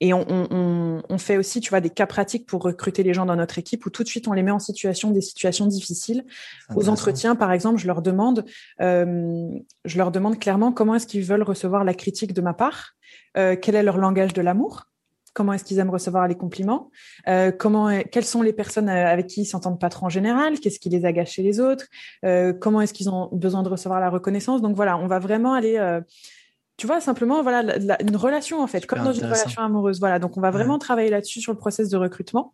et on, on, on, on fait aussi, tu vois, des cas pratiques pour recruter les gens dans notre équipe où tout de suite on les met en situation des situations difficiles. Aux entretiens, par exemple, je leur demande, euh, je leur demande clairement comment est-ce qu'ils veulent recevoir la critique de ma part, quel est leur langage de l'amour, comment est-ce qu'ils aiment recevoir les compliments, euh, comment, quelles sont les personnes euh, avec qui ils s'entendent pas trop en général, qu'est-ce qui les agace chez les autres, euh, comment est-ce qu'ils ont besoin de recevoir la reconnaissance. Donc voilà, on va vraiment aller euh, tu vois, simplement, voilà, la- la- une relation, en fait, Super comme dans une relation amoureuse. Voilà. Donc, on va vraiment travailler là-dessus sur le process de recrutement.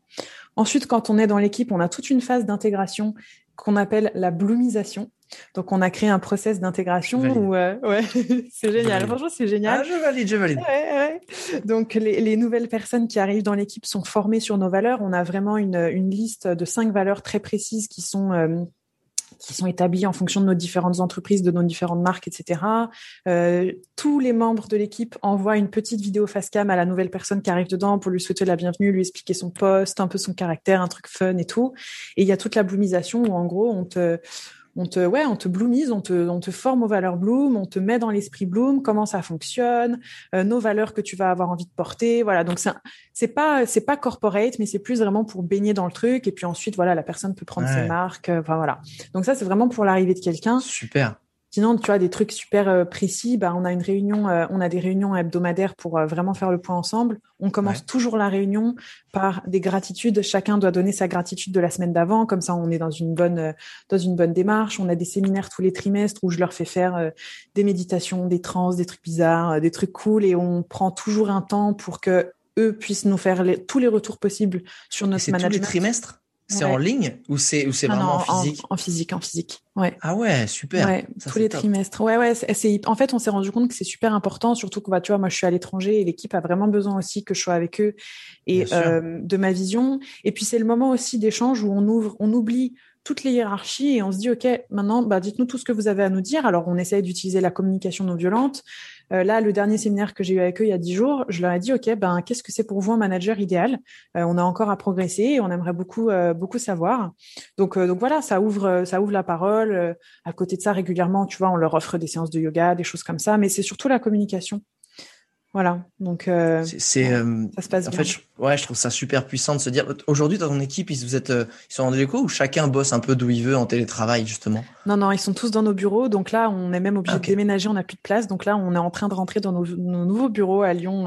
Ensuite, quand on est dans l'équipe, on a toute une phase d'intégration qu'on appelle la bloomisation. Donc, on a créé un process d'intégration où, euh, ouais, c'est génial. Franchement, c'est génial. Ah, je valide, je valide. Ouais, ouais. Donc, les, les nouvelles personnes qui arrivent dans l'équipe sont formées sur nos valeurs. On a vraiment une, une liste de cinq valeurs très précises qui sont, euh, qui sont établies en fonction de nos différentes entreprises, de nos différentes marques, etc. Euh, tous les membres de l'équipe envoient une petite vidéo face cam à la nouvelle personne qui arrive dedans pour lui souhaiter la bienvenue, lui expliquer son poste, un peu son caractère, un truc fun et tout. Et il y a toute la bloomisation où, en gros, on te on te, ouais, on te bloomise, on te, on te forme aux valeurs Bloom, on te met dans l'esprit Bloom, comment ça fonctionne, euh, nos valeurs que tu vas avoir envie de porter, voilà. Donc c'est, pas, c'est pas corporate, mais c'est plus vraiment pour baigner dans le truc. Et puis ensuite, voilà, la personne peut prendre Ouais. ses marques, euh, enfin voilà. Donc ça, c'est vraiment pour l'arrivée de quelqu'un. Super. Sinon, tu as des trucs super euh, précis. Bah, on a une réunion, euh, on a des réunions hebdomadaires pour euh, vraiment faire le point ensemble. On commence Ouais. toujours la réunion par des gratitudes. Chacun doit donner sa gratitude de la semaine d'avant. Comme ça, on est dans une bonne, euh, dans une bonne démarche. On a des séminaires tous les trimestres où je leur fais faire euh, des méditations, des trans, des trucs bizarres, des trucs cool, et on prend toujours un temps pour que eux puissent nous faire les- tous les retours possibles sur notre c'est tous les management. trimestres? C'est Ouais. en ligne ou c'est ou c'est Ah non, vraiment en physique? en physique, en physique. Ouais. Ah ouais, super. Ouais, Ça, tous les top. trimestres. Ouais, ouais. c'est- en fait, on s'est rendu compte que c'est super important, surtout que bah, tu vois, moi, je suis à l'étranger et l'équipe a vraiment besoin aussi que je sois avec eux et euh, de ma vision. Et puis c'est le moment aussi d'échange où on ouvre, on oublie toutes les hiérarchies et on se dit ok, maintenant, bah, dites-nous tout ce que vous avez à nous dire. Alors, on essaye d'utiliser la communication non violente. Euh, là, le dernier séminaire que j'ai eu avec eux il y a dix jours, je leur ai dit ok, ben qu'est-ce que c'est pour vous un manager idéal? Euh, On a encore à progresser et on aimerait beaucoup, euh, beaucoup savoir. Donc, donc voilà, ça ouvre, ça ouvre la parole. À côté de ça, régulièrement, tu vois, on leur offre des séances de yoga, des choses comme ça, mais c'est surtout la communication. Voilà, donc euh, c'est euh, ça se passe en bien. fait, ouais, je trouve ça super puissant de se dire. Aujourd'hui, dans ton équipe, ils vous êtes, ils sont en déco ou chacun bosse un peu d'où il veut en télétravail justement? Non, non, ils sont tous dans nos bureaux. Donc là, on est même obligé de déménager. On n'a plus de place. Donc là, on est en train de rentrer dans nos, nouveaux bureaux à Lyon.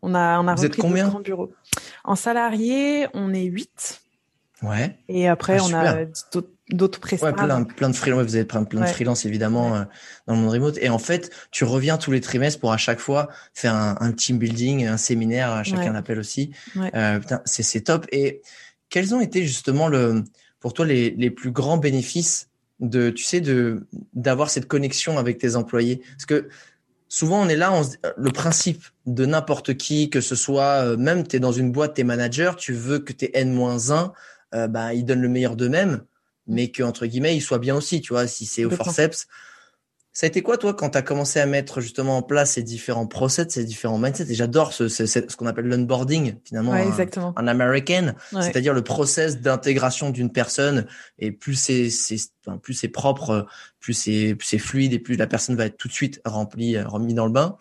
on a, on a vous êtes combien? grands bureaux. En salariés, on est 8. Ouais. Et après, ah, on a d'autres prestataires. Ouais, plein, plein de freelance. Vous êtes plein, plein de freelance évidemment euh, dans le monde remote. Et en fait, tu reviens tous les trimestres pour à chaque fois faire un, team building, un séminaire, chacun l'appelle aussi. Euh, c'est top. Et quels ont été justement le, pour toi les, les plus grands bénéfices de, tu sais, de d'avoir cette connexion avec tes employés? Parce que souvent on est là, on le principe de n'importe qui, que ce soit euh, même tu es dans une boîte, tu es manager, tu veux que tes N-1 euh, bah, ils donnent le meilleur d'eux-mêmes, mais que entre guillemets ils soient bien aussi, tu vois. Si c'est au forceps, ça a été quoi toi quand tu as commencé à mettre justement en place ces différents process, ces différents mindsets? Et j'adore ce, ce, ce qu'on appelle l'onboarding finalement, en American, c'est-à-dire le process d'intégration d'une personne. Et plus c'est enfin, plus c'est propre, plus c'est c'est fluide et plus la personne va être tout de suite remplie, euh, remis dans le bain.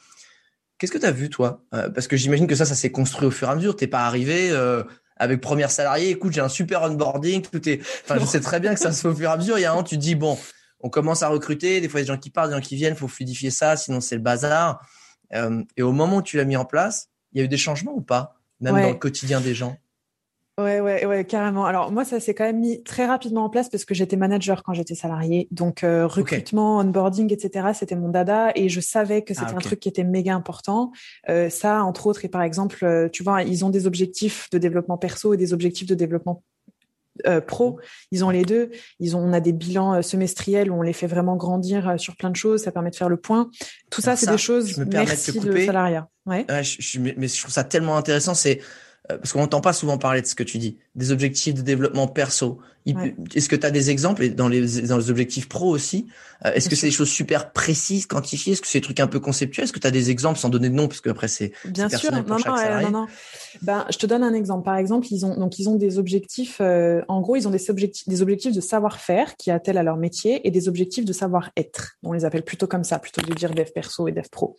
Qu'est-ce que tu as vu toi? Euh, Parce que j'imagine que ça, ça s'est construit au fur et à mesure. T'es pas arrivé. Euh, avec première salarié, écoute, j'ai un super onboarding, tout est, enfin, je sais très bien que ça se fait au fur et à mesure. Il y a un, tu te dis, bon, on commence à recruter, des fois, il y a des gens qui partent, des gens qui viennent, faut fluidifier ça, sinon c'est le bazar. Euh, et au moment où tu l'as mis en place, il y a eu des changements ou pas, même dans le quotidien des gens? Ouais, ouais, ouais, carrément. Alors moi, ça s'est quand même mis très rapidement en place parce que j'étais manager quand j'étais salarié. Donc euh, recrutement, onboarding, etc. C'était mon dada et je savais que c'était ah, un truc qui était méga important. Euh, ça, entre autres, et par exemple, euh, tu vois, ils ont des objectifs de développement perso et des objectifs de développement euh, pro. Ils ont les deux. Ils ont, on a des bilans semestriels où on les fait vraiment grandir sur plein de choses. Ça permet de faire le point. Tout ça, c'est des choses. merci de le salariat. Ouais. ouais je, mais je trouve ça tellement intéressant. C'est parce qu'on n'entend pas souvent parler de ce que tu dis, des objectifs de développement perso. Est-ce que tu as des exemples? Dans les, dans les objectifs pro aussi euh, Est-ce que c'est des choses super précises, quantifiées? Est-ce que c'est des trucs un peu conceptuels? Est-ce que tu as des exemples sans donner de nom? Parce que après c'est bien sûr. non, non, non, Ben, je te donne un exemple. Par exemple, ils ont donc ils ont des objectifs. Euh, en gros, ils ont des objectifs, des objectifs de savoir-faire qui attellent à leur métier et des objectifs de savoir-être. On les appelle plutôt comme ça, plutôt que de dire dev perso et dev pro.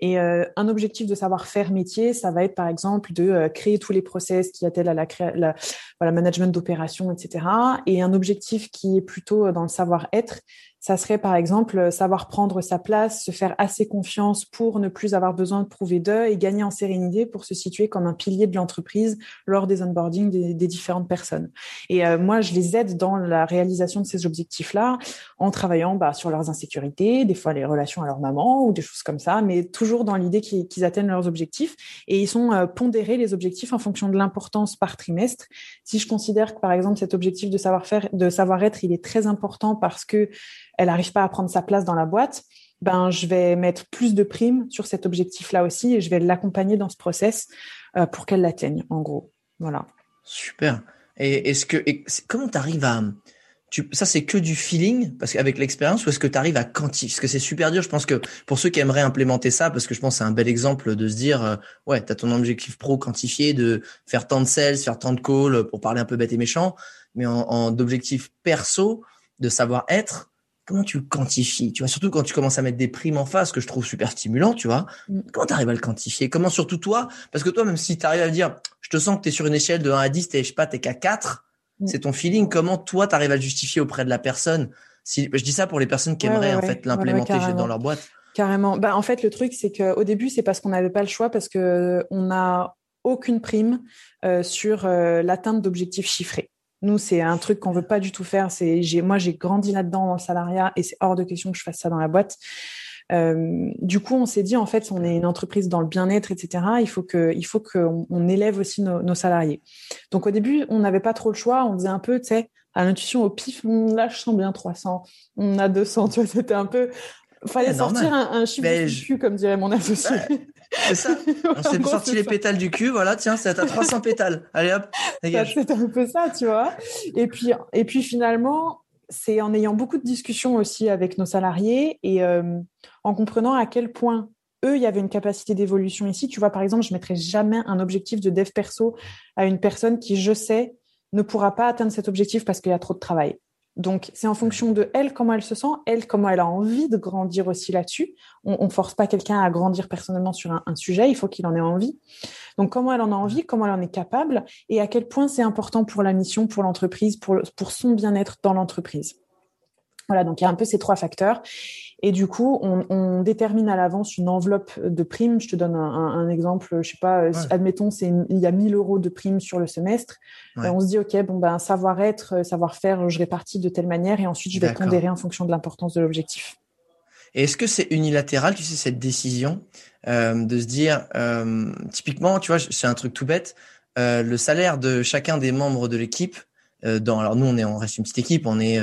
Et euh, un objectif de savoir-faire métier, ça va être par exemple de euh, créer tous les process qui attellent à la, la voilà, management d'opération, etc. Et un objectif qui est plutôt dans le savoir-être, ça serait par exemple euh, savoir prendre sa place, se faire assez confiance pour ne plus avoir besoin de prouver d'eux et gagner en sérénité pour se situer comme un pilier de l'entreprise lors des onboarding des, des, différentes personnes. Et euh, moi, je les aide dans la réalisation de ces objectifs-là en travaillant bah, sur leurs insécurités, des fois les relations à leur maman ou des choses comme ça, mais toujours dans l'idée qu'ils atteignent leurs objectifs. Et ils sont euh, pondérés les objectifs en fonction de l'importance par trimestre. Si je considère que par exemple cet objectif de savoir-faire, de savoir-être, il est très important parce que elle n'arrive pas à prendre sa place dans la boîte, ben je vais mettre plus de primes sur cet objectif-là aussi et je vais l'accompagner dans ce process euh, pour qu'elle l'atteigne, en gros. Voilà. Super. Et est-ce que comment tu arrives à ça c'est que du feeling parce qu'avec l'expérience ou est-ce que tu arrives à quantifier parce que c'est super dur je pense que pour ceux qui aimeraient implémenter ça parce que je pense c'est un bel exemple de se dire euh, ouais tu as ton objectif pro quantifié de faire tant de sales faire tant de calls pour parler un peu bête et méchant mais en, en d'objectifs perso de savoir être comment tu le quantifies Tu vois, surtout quand tu commences à mettre des primes en face, que je trouve super stimulant, tu vois. Mm. Comment tu arrives à le quantifier? Comment surtout toi? Parce que toi, même si tu arrives à dire, je te sens que tu es sur une échelle de 1 à 10, t'es, je sais pas, t'es qu'à 4, mm. c'est ton feeling. Comment toi, tu arrives à le justifier auprès de la personne? Si, Je dis ça pour les personnes qui aimeraient en fait l'implémenter dans leur boîte. Carrément. Bah, en fait, le truc, c'est qu'au début, c'est parce qu'on n'avait pas le choix, parce que on n'a aucune prime euh, sur euh, l'atteinte d'objectifs chiffrés. Nous, c'est un truc qu'on veut pas du tout faire. C'est, j'ai, moi, j'ai grandi là-dedans dans le salariat et c'est hors de question que je fasse ça dans la boîte. Euh, du coup, on s'est dit en fait, on est une entreprise dans le bien-être, etc. Il faut que, il faut qu'on on élève aussi nos, nos, salariés. Donc au début, on n'avait pas trop le choix. On faisait un peu, tu sais, à l'intuition au pif. Là, je sens bien 300. On a 200. Tu vois, c'était un peu. Fallait sortir un, un chiffre comme dirait mon associé. C'est ça. On s'est sorti les pétales du cul, voilà, tiens, c'est à 300 pétales. Allez hop, dégage. C'est un peu ça, tu vois. Et puis, et puis finalement, c'est en ayant beaucoup de discussions aussi avec nos salariés et euh, en comprenant à quel point eux, il y avait une capacité d'évolution ici. Tu vois, par exemple, je mettrais jamais un objectif de dev perso à une personne qui, je sais, ne pourra pas atteindre cet objectif parce qu'il y a trop de travail. Donc, c'est en fonction de elle, comment elle se sent, elle, comment elle a envie de grandir aussi là-dessus. On, ne force pas quelqu'un à grandir personnellement sur un, sujet, il faut qu'il en ait envie. Donc, comment elle en a envie, comment elle en est capable et à quel point c'est important pour la mission, pour l'entreprise, pour, pour son bien-être dans l'entreprise. Voilà, donc il y a un peu ces trois facteurs. Et du coup, on, détermine à l'avance une enveloppe de primes. Je te donne un, exemple. Je sais pas, euh, admettons, c'est il y a 1000 euros de primes sur le semestre. Euh, on se dit, OK, bon, ben, savoir-être, euh, savoir-faire, je répartis de telle manière et ensuite, je vais pondérer en fonction de l'importance de l'objectif. Et est-ce que c'est unilatéral, tu sais, cette décision de se dire, typiquement, tu vois, c'est un truc tout bête, le salaire de chacun des membres de l'équipe, dans, alors nous, on est, on reste une petite équipe, on est,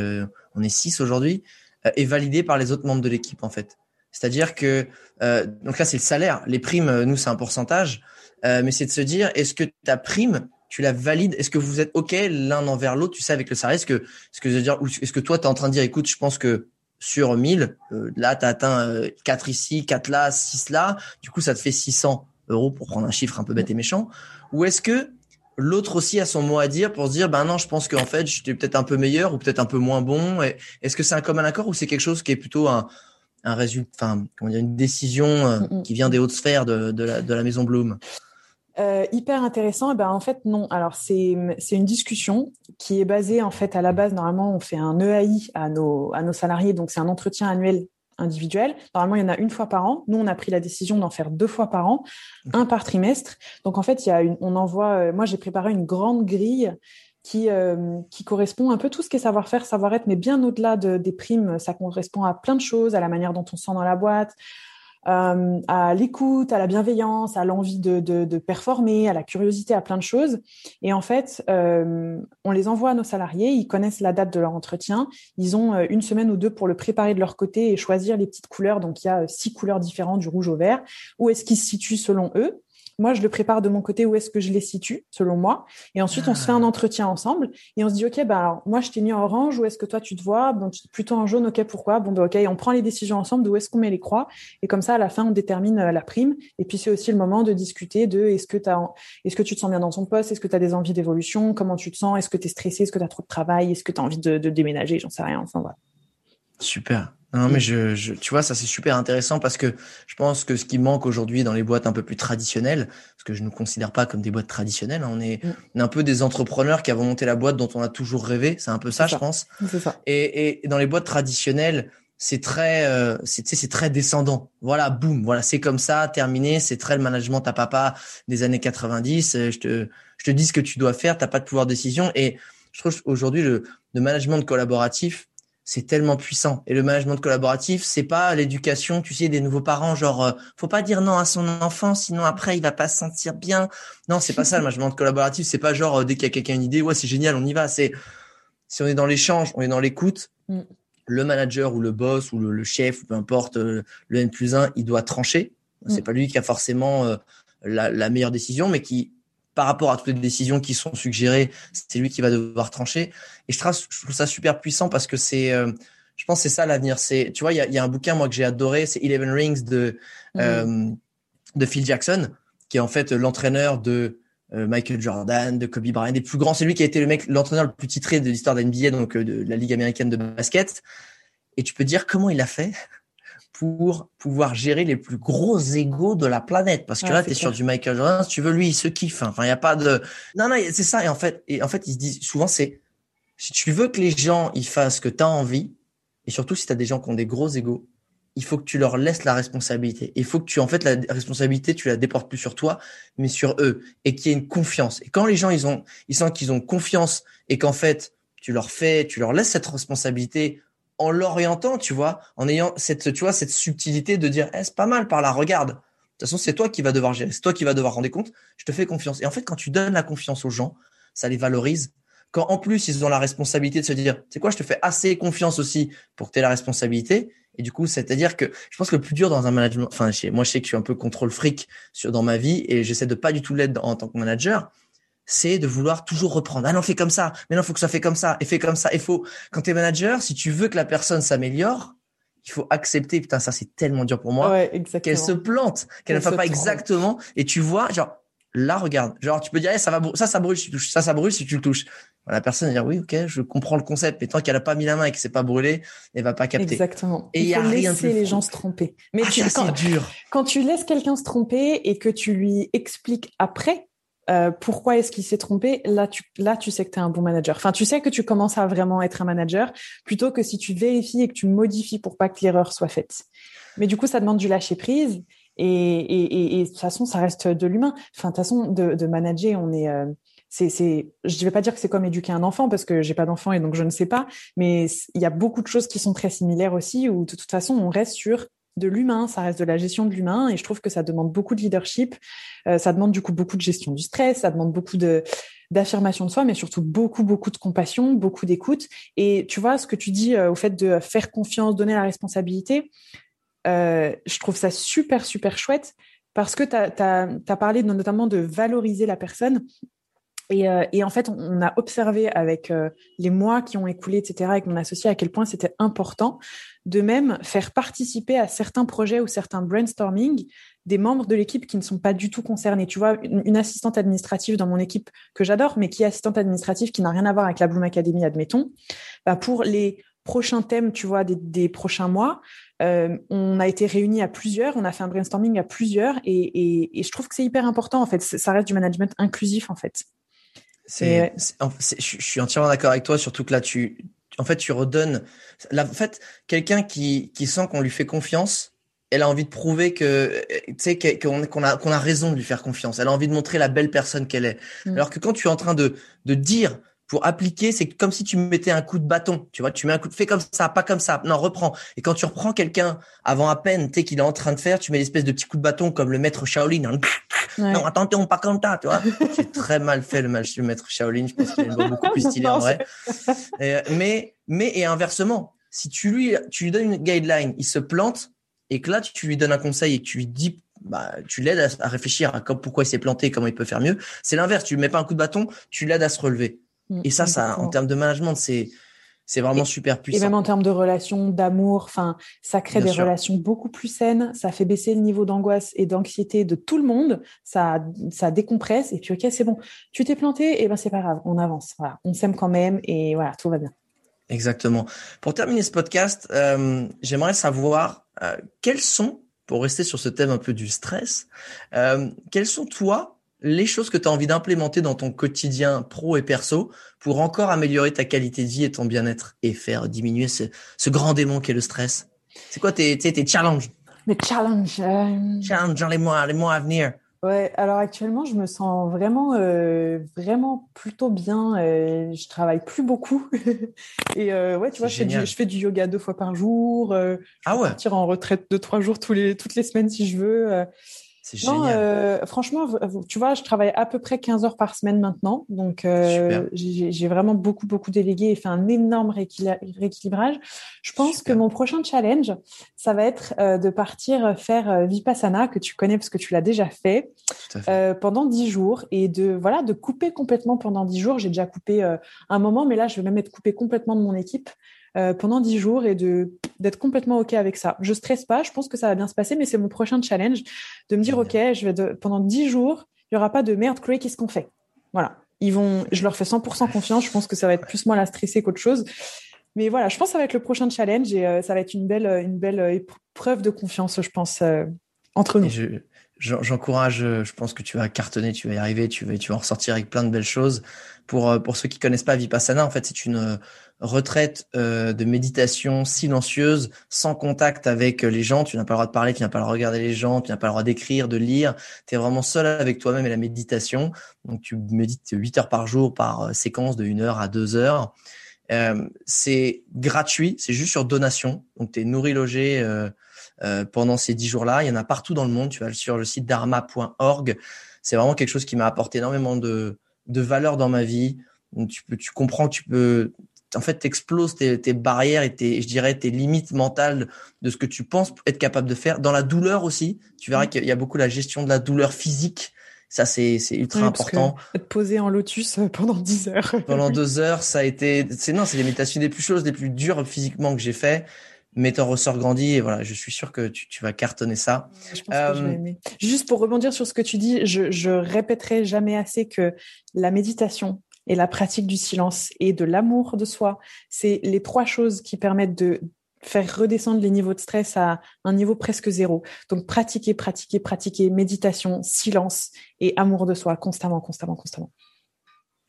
on est six aujourd'hui. Euh, est validé par les autres membres de l'équipe en fait. C'est-à-dire que euh, donc là c'est le salaire, les primes euh, nous c'est un pourcentage, mais c'est de se dire est-ce que ta prime tu la valides? Est-ce que vous êtes ok l'un envers l'autre? Tu sais avec le salaire Est-ce que ce que je veux dire Est-ce que toi tu es en train de dire écoute je pense que sur 1000 là tu as atteint 4 ici, 4 là, 6 là, du coup ça te fait 600 euros pour prendre un chiffre un peu bête et méchant. Ou est-ce que l'autre aussi a son mot à dire pour se dire ben non je pense qu'en fait j'étais peut-être un peu meilleur ou peut-être un peu moins bon est-ce que c'est un commun accord ou c'est quelque chose qui est plutôt un un résultat enfin comment dire une décision euh, mm, mm. qui vient des hautes sphères de, de, la, de la maison Bloom? Euh, hyper intéressant. Et ben en fait non. Alors c'est c'est une discussion qui est basée en fait à la base normalement on fait un EAI à nos à nos salariés donc c'est un entretien annuel individuel. Normalement, il y en a une fois par an. Nous, on a pris la décision d'en faire deux fois par an, un par trimestre. Donc, en fait, il y a une, on envoie, euh, moi, j'ai préparé une grande grille qui, euh, qui correspond un peu tout ce qui est savoir-faire, savoir-être, mais bien au-delà de, des primes, ça correspond à plein de choses, à la manière dont on se sent dans la boîte, euh, à l'écoute, à la bienveillance, à l'envie de, de, de, performer, à la curiosité, à plein de choses. Et en fait, euh, on les envoie à nos salariés, ils connaissent la date de leur entretien, ils ont euh, une semaine ou deux pour le préparer de leur côté et choisir les petites couleurs. Donc il y a six couleurs différentes du rouge au vert. Où est-ce qu'ils se situent selon eux? Moi, je le prépare de mon côté où est-ce que je les situe, selon moi. Et ensuite, on se fait un ah. entretien ensemble et on se dit, OK, bah, alors, moi, je t'ai mis en orange, où est-ce que toi, tu te vois? Bon, plutôt en jaune, OK, pourquoi? Bon, bah, OK, on prend les décisions ensemble d'où est-ce qu'on met les croix. Et comme ça, à la fin, on détermine euh, la prime. Et puis, c'est aussi le moment de discuter de est-ce que as, est-ce que tu te sens bien dans ton poste? Est-ce que tu as des envies d'évolution? Comment tu te sens? Est-ce que tu es stressé? Est-ce que tu as trop de travail? Est-ce que tu as envie de, de déménager? J'en sais rien. Enfin, voilà. Super. Non, mais je, je, tu vois, ça c'est super intéressant parce que je pense que ce qui manque aujourd'hui dans les boîtes un peu plus traditionnelles, parce que je ne considère pas comme des boîtes traditionnelles, hein, on, est, mm. on est un peu des entrepreneurs qui avons monté la boîte dont on a toujours rêvé, c'est un peu ça, je pense. Ça. Et, et dans les boîtes traditionnelles, c'est très, euh, c'est, c'est très descendant. Voilà, boum, voilà, c'est comme ça, terminé. C'est très le management à papa des années 90. Euh, je te, je te dis ce que tu dois faire, t'as pas de pouvoir de décision. Et je trouve aujourd'hui le, le management collaboratif, c'est tellement puissant. Et le management collaboratif, c'est pas l'éducation, tu sais, des nouveaux parents, genre, euh, faut pas dire non à son enfant, sinon après il va pas se sentir bien. Non, c'est pas ça le management collaboratif. C'est pas genre euh, dès qu'il y a quelqu'un une idée, ouais, c'est génial, on y va. C'est si on est dans l'échange, on est dans l'écoute. Mm. Le manager ou le boss ou le, chef, ou peu importe, euh, le N plus 1, il doit trancher. C'est mm. pas lui qui a forcément la, la meilleure décision, mais qui par rapport à toutes les décisions qui sont suggérées, c'est lui qui va devoir trancher. Et je, trouve ça super puissant parce que c'est, euh, je pense, c'est ça l'avenir. C'est, tu vois, il y a, un bouquin moi que j'ai adoré, c'est Eleven Rings de mm. euh, de Phil Jackson, qui est en fait l'entraîneur de euh, Michael Jordan, de Kobe Bryant, des plus grands. C'est lui qui a été le mec, l'entraîneur le plus titré de l'histoire de NBA, donc de la Ligue américaine de basket. Et tu peux dire comment il a fait? Pour pouvoir gérer les plus gros égaux de la planète. Parce que là, tu es sur du Michael Jordan, si tu veux, lui, il se kiffe. Enfin, il n'y a pas de... Non, non, c'est ça. Et en fait, et en fait, ils se disent souvent, c'est si tu veux que les gens ils fassent ce que tu as envie, et surtout si tu as des gens qui ont des gros égaux, il faut que tu leur laisses la responsabilité. Il faut que tu, en fait, la responsabilité, tu la déportes plus sur toi, mais sur eux, et qu'il y ait une confiance. Et quand les gens, ils ont, ils sentent qu'ils ont confiance et qu'en fait, tu leur fais, tu leur laisses cette responsabilité en l'orientant, tu vois, en ayant cette, tu vois, cette subtilité de dire, eh, c'est pas mal par là, regarde. De toute façon, c'est toi qui vas devoir gérer, c'est toi qui vas devoir rendre compte. Je te fais confiance. Et en fait, quand tu donnes la confiance aux gens, ça les valorise. Quand en plus ils ont la responsabilité de se dire, c'est quoi, je te fais assez confiance aussi pour que tu aies la responsabilité. Et du coup, c'est-à-dire que je pense que le plus dur dans un management, enfin, moi je sais que je suis un peu contrôle fric sur dans ma vie et j'essaie de pas du tout l'être en tant que manager c'est de vouloir toujours reprendre. Ah non, fais comme ça. Mais non, faut que ça fait comme ça. Et fais comme ça. Il faut, quand tu es manager, si tu veux que la personne s'améliore, il faut accepter, putain, ça c'est tellement dur pour moi, qu'elle se plante, qu'elle ne fasse pas exactement. Et tu vois, genre, là, regarde. Genre, tu peux dire, eh, ça va, ça, ça brûle si tu touches. Ça, ça brûle si tu le touches. La personne va dire, oui, ok, je comprends le concept. Mais tant qu'elle a pas mis la main et que c'est pas brûlé, elle va pas capter. Exactement. Et il y a rien laisser les gens se tromper. Mais ah, tu, quand, dur. quand tu laisses quelqu'un se tromper et que tu lui expliques après, euh, pourquoi est-ce qu'il s'est trompé? Là, tu là, tu sais que tu es un bon manager. Enfin, tu sais que tu commences à vraiment être un manager plutôt que si tu vérifies et que tu modifies pour pas que l'erreur soit faite. Mais du coup, ça demande du lâcher prise et, et, et, de toute façon, ça reste de l'humain. Enfin, de toute façon, de, de manager, on est, euh, c'est, c'est, je ne vais pas dire que c'est comme éduquer un enfant parce que j'ai pas d'enfant et donc je ne sais pas, mais il y a beaucoup de choses qui sont très similaires aussi où de toute façon, on reste sur de l'humain, ça reste de la gestion de l'humain et je trouve que ça demande beaucoup de leadership, euh, ça demande du coup beaucoup de gestion du stress, ça demande beaucoup de d'affirmation de soi, mais surtout beaucoup beaucoup de compassion, beaucoup d'écoute. Et tu vois ce que tu dis euh, au fait de faire confiance, donner la responsabilité, euh, je trouve ça super, super chouette parce que tu as, parlé notamment de valoriser la personne. Et, euh, en fait, on a observé avec euh, les mois qui ont écoulé, etc., avec mon associé, à quel point c'était important de même faire participer à certains projets ou certains brainstorming des membres de l'équipe qui ne sont pas du tout concernés. Tu vois, une, assistante administrative dans mon équipe que j'adore, mais qui est assistante administrative qui n'a rien à voir avec la Bloom Academy, admettons, bah pour les prochains thèmes, tu vois, des prochains mois, euh, on a été réunis à plusieurs, on a fait un brainstorming à plusieurs, et, je trouve que c'est hyper important en fait. Ça reste du management inclusif en fait. C'est, je suis entièrement d'accord avec toi, surtout que là tu, en fait, tu redonnes. en fait, quelqu'un qui qui sent qu'on lui fait confiance, elle a envie de prouver que tu sais qu'on a qu'on a raison de lui faire confiance. Elle a envie de montrer la belle personne qu'elle est. Mm. Alors que quand tu es en train de de dire pour appliquer, c'est comme si tu mettais un coup de bâton. Tu vois, tu mets un coup de fais comme ça, pas comme ça. Non, reprends. Et quand tu reprends quelqu'un avant à peine, tu sais qu'il est en train de faire, tu mets l'espèce de petit coup de bâton comme le maître Shaolin. Hein. Non, attention, pas comme ça, tu vois. J'ai très mal fait le, le maître Shaolin. Je pense qu'il est beaucoup plus stylé en vrai. mais, mais, et inversement, si tu lui, tu lui donnes une guideline, il se plante, et que là, tu lui donnes un conseil et que tu lui dis bah, tu l'aides à, réfléchir à pourquoi il s'est planté, comment il peut faire mieux. C'est l'inverse. Tu lui mets pas un coup de bâton, tu l'aides à se relever. Mm, et ça, ça, en termes de management, c'est c'est vraiment super puissant. Et même en termes de relations, d'amour, enfin, ça crée des relations beaucoup plus saines. Ça fait baisser le niveau d'angoisse et d'anxiété de tout le monde. Ça, ça décompresse. Et puis, ok, c'est bon. Tu t'es planté, et ben c'est pas grave. On avance. Voilà, on s'aime quand même et voilà, tout va bien. Exactement. Pour terminer ce podcast, euh, j'aimerais savoir euh, quels sont, pour rester sur ce thème un peu du stress, euh, quels sont toi les choses que tu as envie d'implémenter dans ton quotidien pro et perso pour encore améliorer ta qualité de vie et ton bien-être et faire diminuer ce, grand démon qui est le stress C'est quoi tes, tes, challenges? Mes challenges euh... Challenges dans les mois, les mois à venir Ouais, alors actuellement, je me sens vraiment, euh, vraiment plutôt bien. Euh, je travaille plus beaucoup. et euh, ouais, tu vois, je fais, je fais, du, yoga deux fois par jour. je ah ouais. partir en retraite de trois jours tous les, toutes les semaines si je veux. C'est génial. Euh, franchement, tu vois, je travaille à peu près 15 heures par semaine maintenant. Donc, euh, j'ai vraiment beaucoup, beaucoup délégué et fait un énorme rééquilibrage. Je pense que mon prochain challenge, ça va être euh, de partir faire Vipassana, que tu connais parce que tu l'as déjà fait, pendant 10 jours et de, voilà, de couper complètement pendant 10 jours. J'ai déjà coupé un moment, mais là, je vais même être coupé complètement de mon équipe euh, pendant dix jours et de d'être complètement ok avec ça. Je stresse pas, je pense que ça va bien se passer, mais c'est mon prochain challenge de me dire ok, je vais de, pendant dix jours, il y aura pas de merde, Cray, qu'est-ce qu'on fait? Voilà, ils vont, je leur fais 100% confiance. Je pense que ça va être plus moi la stresser qu'autre chose. Mais voilà, je pense que ça va être le prochain challenge et euh, ça va être une belle, une belle preuve de confiance, je pense, euh, entre nous. J'encourage, je pense que tu vas cartonner, tu vas y arriver, tu vas, tu vas en ressortir avec plein de belles choses. Pour, pour ceux qui connaissent pas Vipassana, en fait, c'est une retraite euh, de méditation silencieuse, sans contact avec les gens. Tu n'as pas le droit de parler, tu n'as pas le droit de regarder les gens, tu n'as pas le droit d'écrire, de lire. Tu es vraiment seul avec toi-même et la méditation. Donc tu médites 8 heures par jour par euh, séquence de 1 heure à 2 heures. Euh, c'est gratuit, c'est juste sur donation. Donc tu es nourri, logé euh, euh, pendant ces 10 jours-là. Il y en a partout dans le monde. Tu vas sur le site dharma.org. C'est vraiment quelque chose qui m'a apporté énormément de, de valeur dans ma vie. Donc, tu peux, tu comprends tu peux en fait, t'exploses tes, tes barrières et tes, je dirais, tes limites mentales de ce que tu penses être capable de faire. Dans la douleur aussi, tu verras mm. qu'il y a beaucoup la gestion de la douleur physique. Ça, c'est, c'est ultra important. être posé en lotus euh, pendant 10 heures. pendant deux heures, ça a été, c'est non, c'est les méditations des plus choses, les plus dures physiquement que j'ai fait. Mais ton ressort grandit et voilà, je suis sûr que tu, tu vas cartonner ça. Je pense que je vais aimer. Juste pour rebondir sur ce que tu dis, je, je répéterai jamais assez que la méditation et la pratique du silence et de l'amour de soi, c'est les trois choses qui permettent de faire redescendre les niveaux de stress à un niveau presque zéro. Donc pratiquer, pratiquer, pratiquer, méditation, silence et amour de soi constamment, constamment, constamment.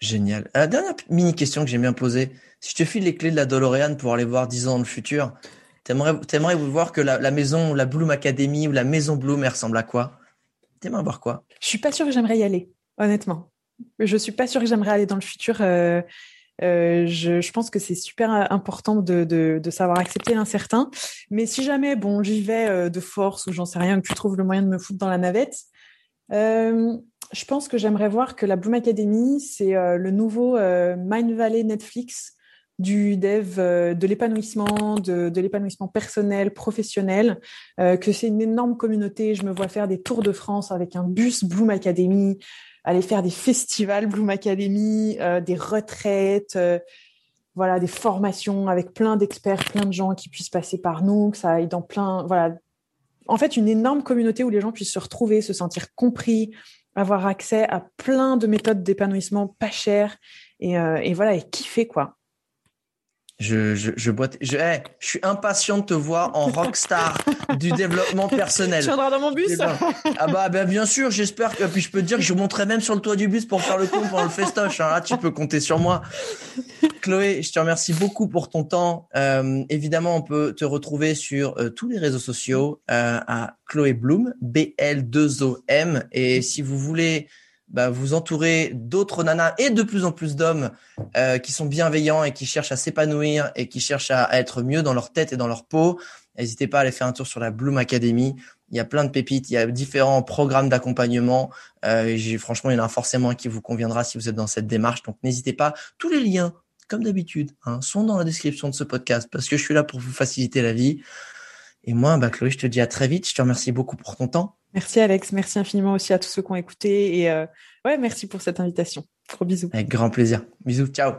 Génial. La dernière mini question que j'aime bien poser, si je te file les clés de la DeLorean pour aller voir 10 ans dans le futur, t'aimerais, t'aimerais voir que la, la, maison, la Bloom Academy ou la maison Bloom, elle ressemble à quoi? T'aimerais voir quoi? Je suis pas sûre que j'aimerais y aller, honnêtement. Je suis pas sûre que j'aimerais aller dans le futur. Euh, euh, je, je, pense que c'est super important de, de, de savoir accepter l'incertain. Mais si jamais, bon, j'y vais euh, de force ou j'en sais rien, que tu trouves le moyen de me foutre dans la navette, euh, je pense que j'aimerais voir que la Bloom Academy, c'est euh, le nouveau euh, Mind Valley Netflix du dev de l'épanouissement, de, de l'épanouissement personnel, professionnel, que c'est une énorme communauté. Je me vois faire des tours de France avec un bus Bloom Academy, aller faire des festivals Bloom Academy, euh, des retraites, euh, voilà, des formations avec plein d'experts, plein de gens qui puissent passer par nous, que ça aille dans plein, voilà. En fait, une énorme communauté où les gens puissent se retrouver, se sentir compris, avoir accès à plein de méthodes d'épanouissement pas chères et, euh, et voilà, et kiffer, quoi. Je, je, je boite. Je, hey, je suis impatient de te voir en rockstar du développement personnel. Tu viendras dans mon bus Ah bah, bah bien sûr, j'espère que puis je peux te dire que je monterai même sur le toit du bus pour faire le coup pendant le festoche. Hein. Là, tu peux compter sur moi. Chloé, je te remercie beaucoup pour ton temps. Euh, évidemment, on peut te retrouver sur euh, tous les réseaux sociaux euh, à Chloé Bloom, B L 2 O M. Et si vous voulez bah, vous entourez d'autres nanas et de plus en plus d'hommes euh, qui sont bienveillants et qui cherchent à s'épanouir et qui cherchent à, être mieux dans leur tête et dans leur peau. N'hésitez pas à aller faire un tour sur la Bloom Academy. Il y a plein de pépites, il y a différents programmes d'accompagnement. Euh, franchement, il y en a forcément un qui vous conviendra si vous êtes dans cette démarche. Donc n'hésitez pas. Tous les liens, comme d'habitude, hein, sont dans la description de ce podcast parce que je suis là pour vous faciliter la vie. Et moi, bah, Chloé, je te dis à très vite. Je te remercie beaucoup pour ton temps. Merci Alex, merci infiniment aussi à tous ceux qui ont écouté et euh, ouais, merci pour cette invitation. Gros bisous. Avec grand plaisir. Bisous, ciao.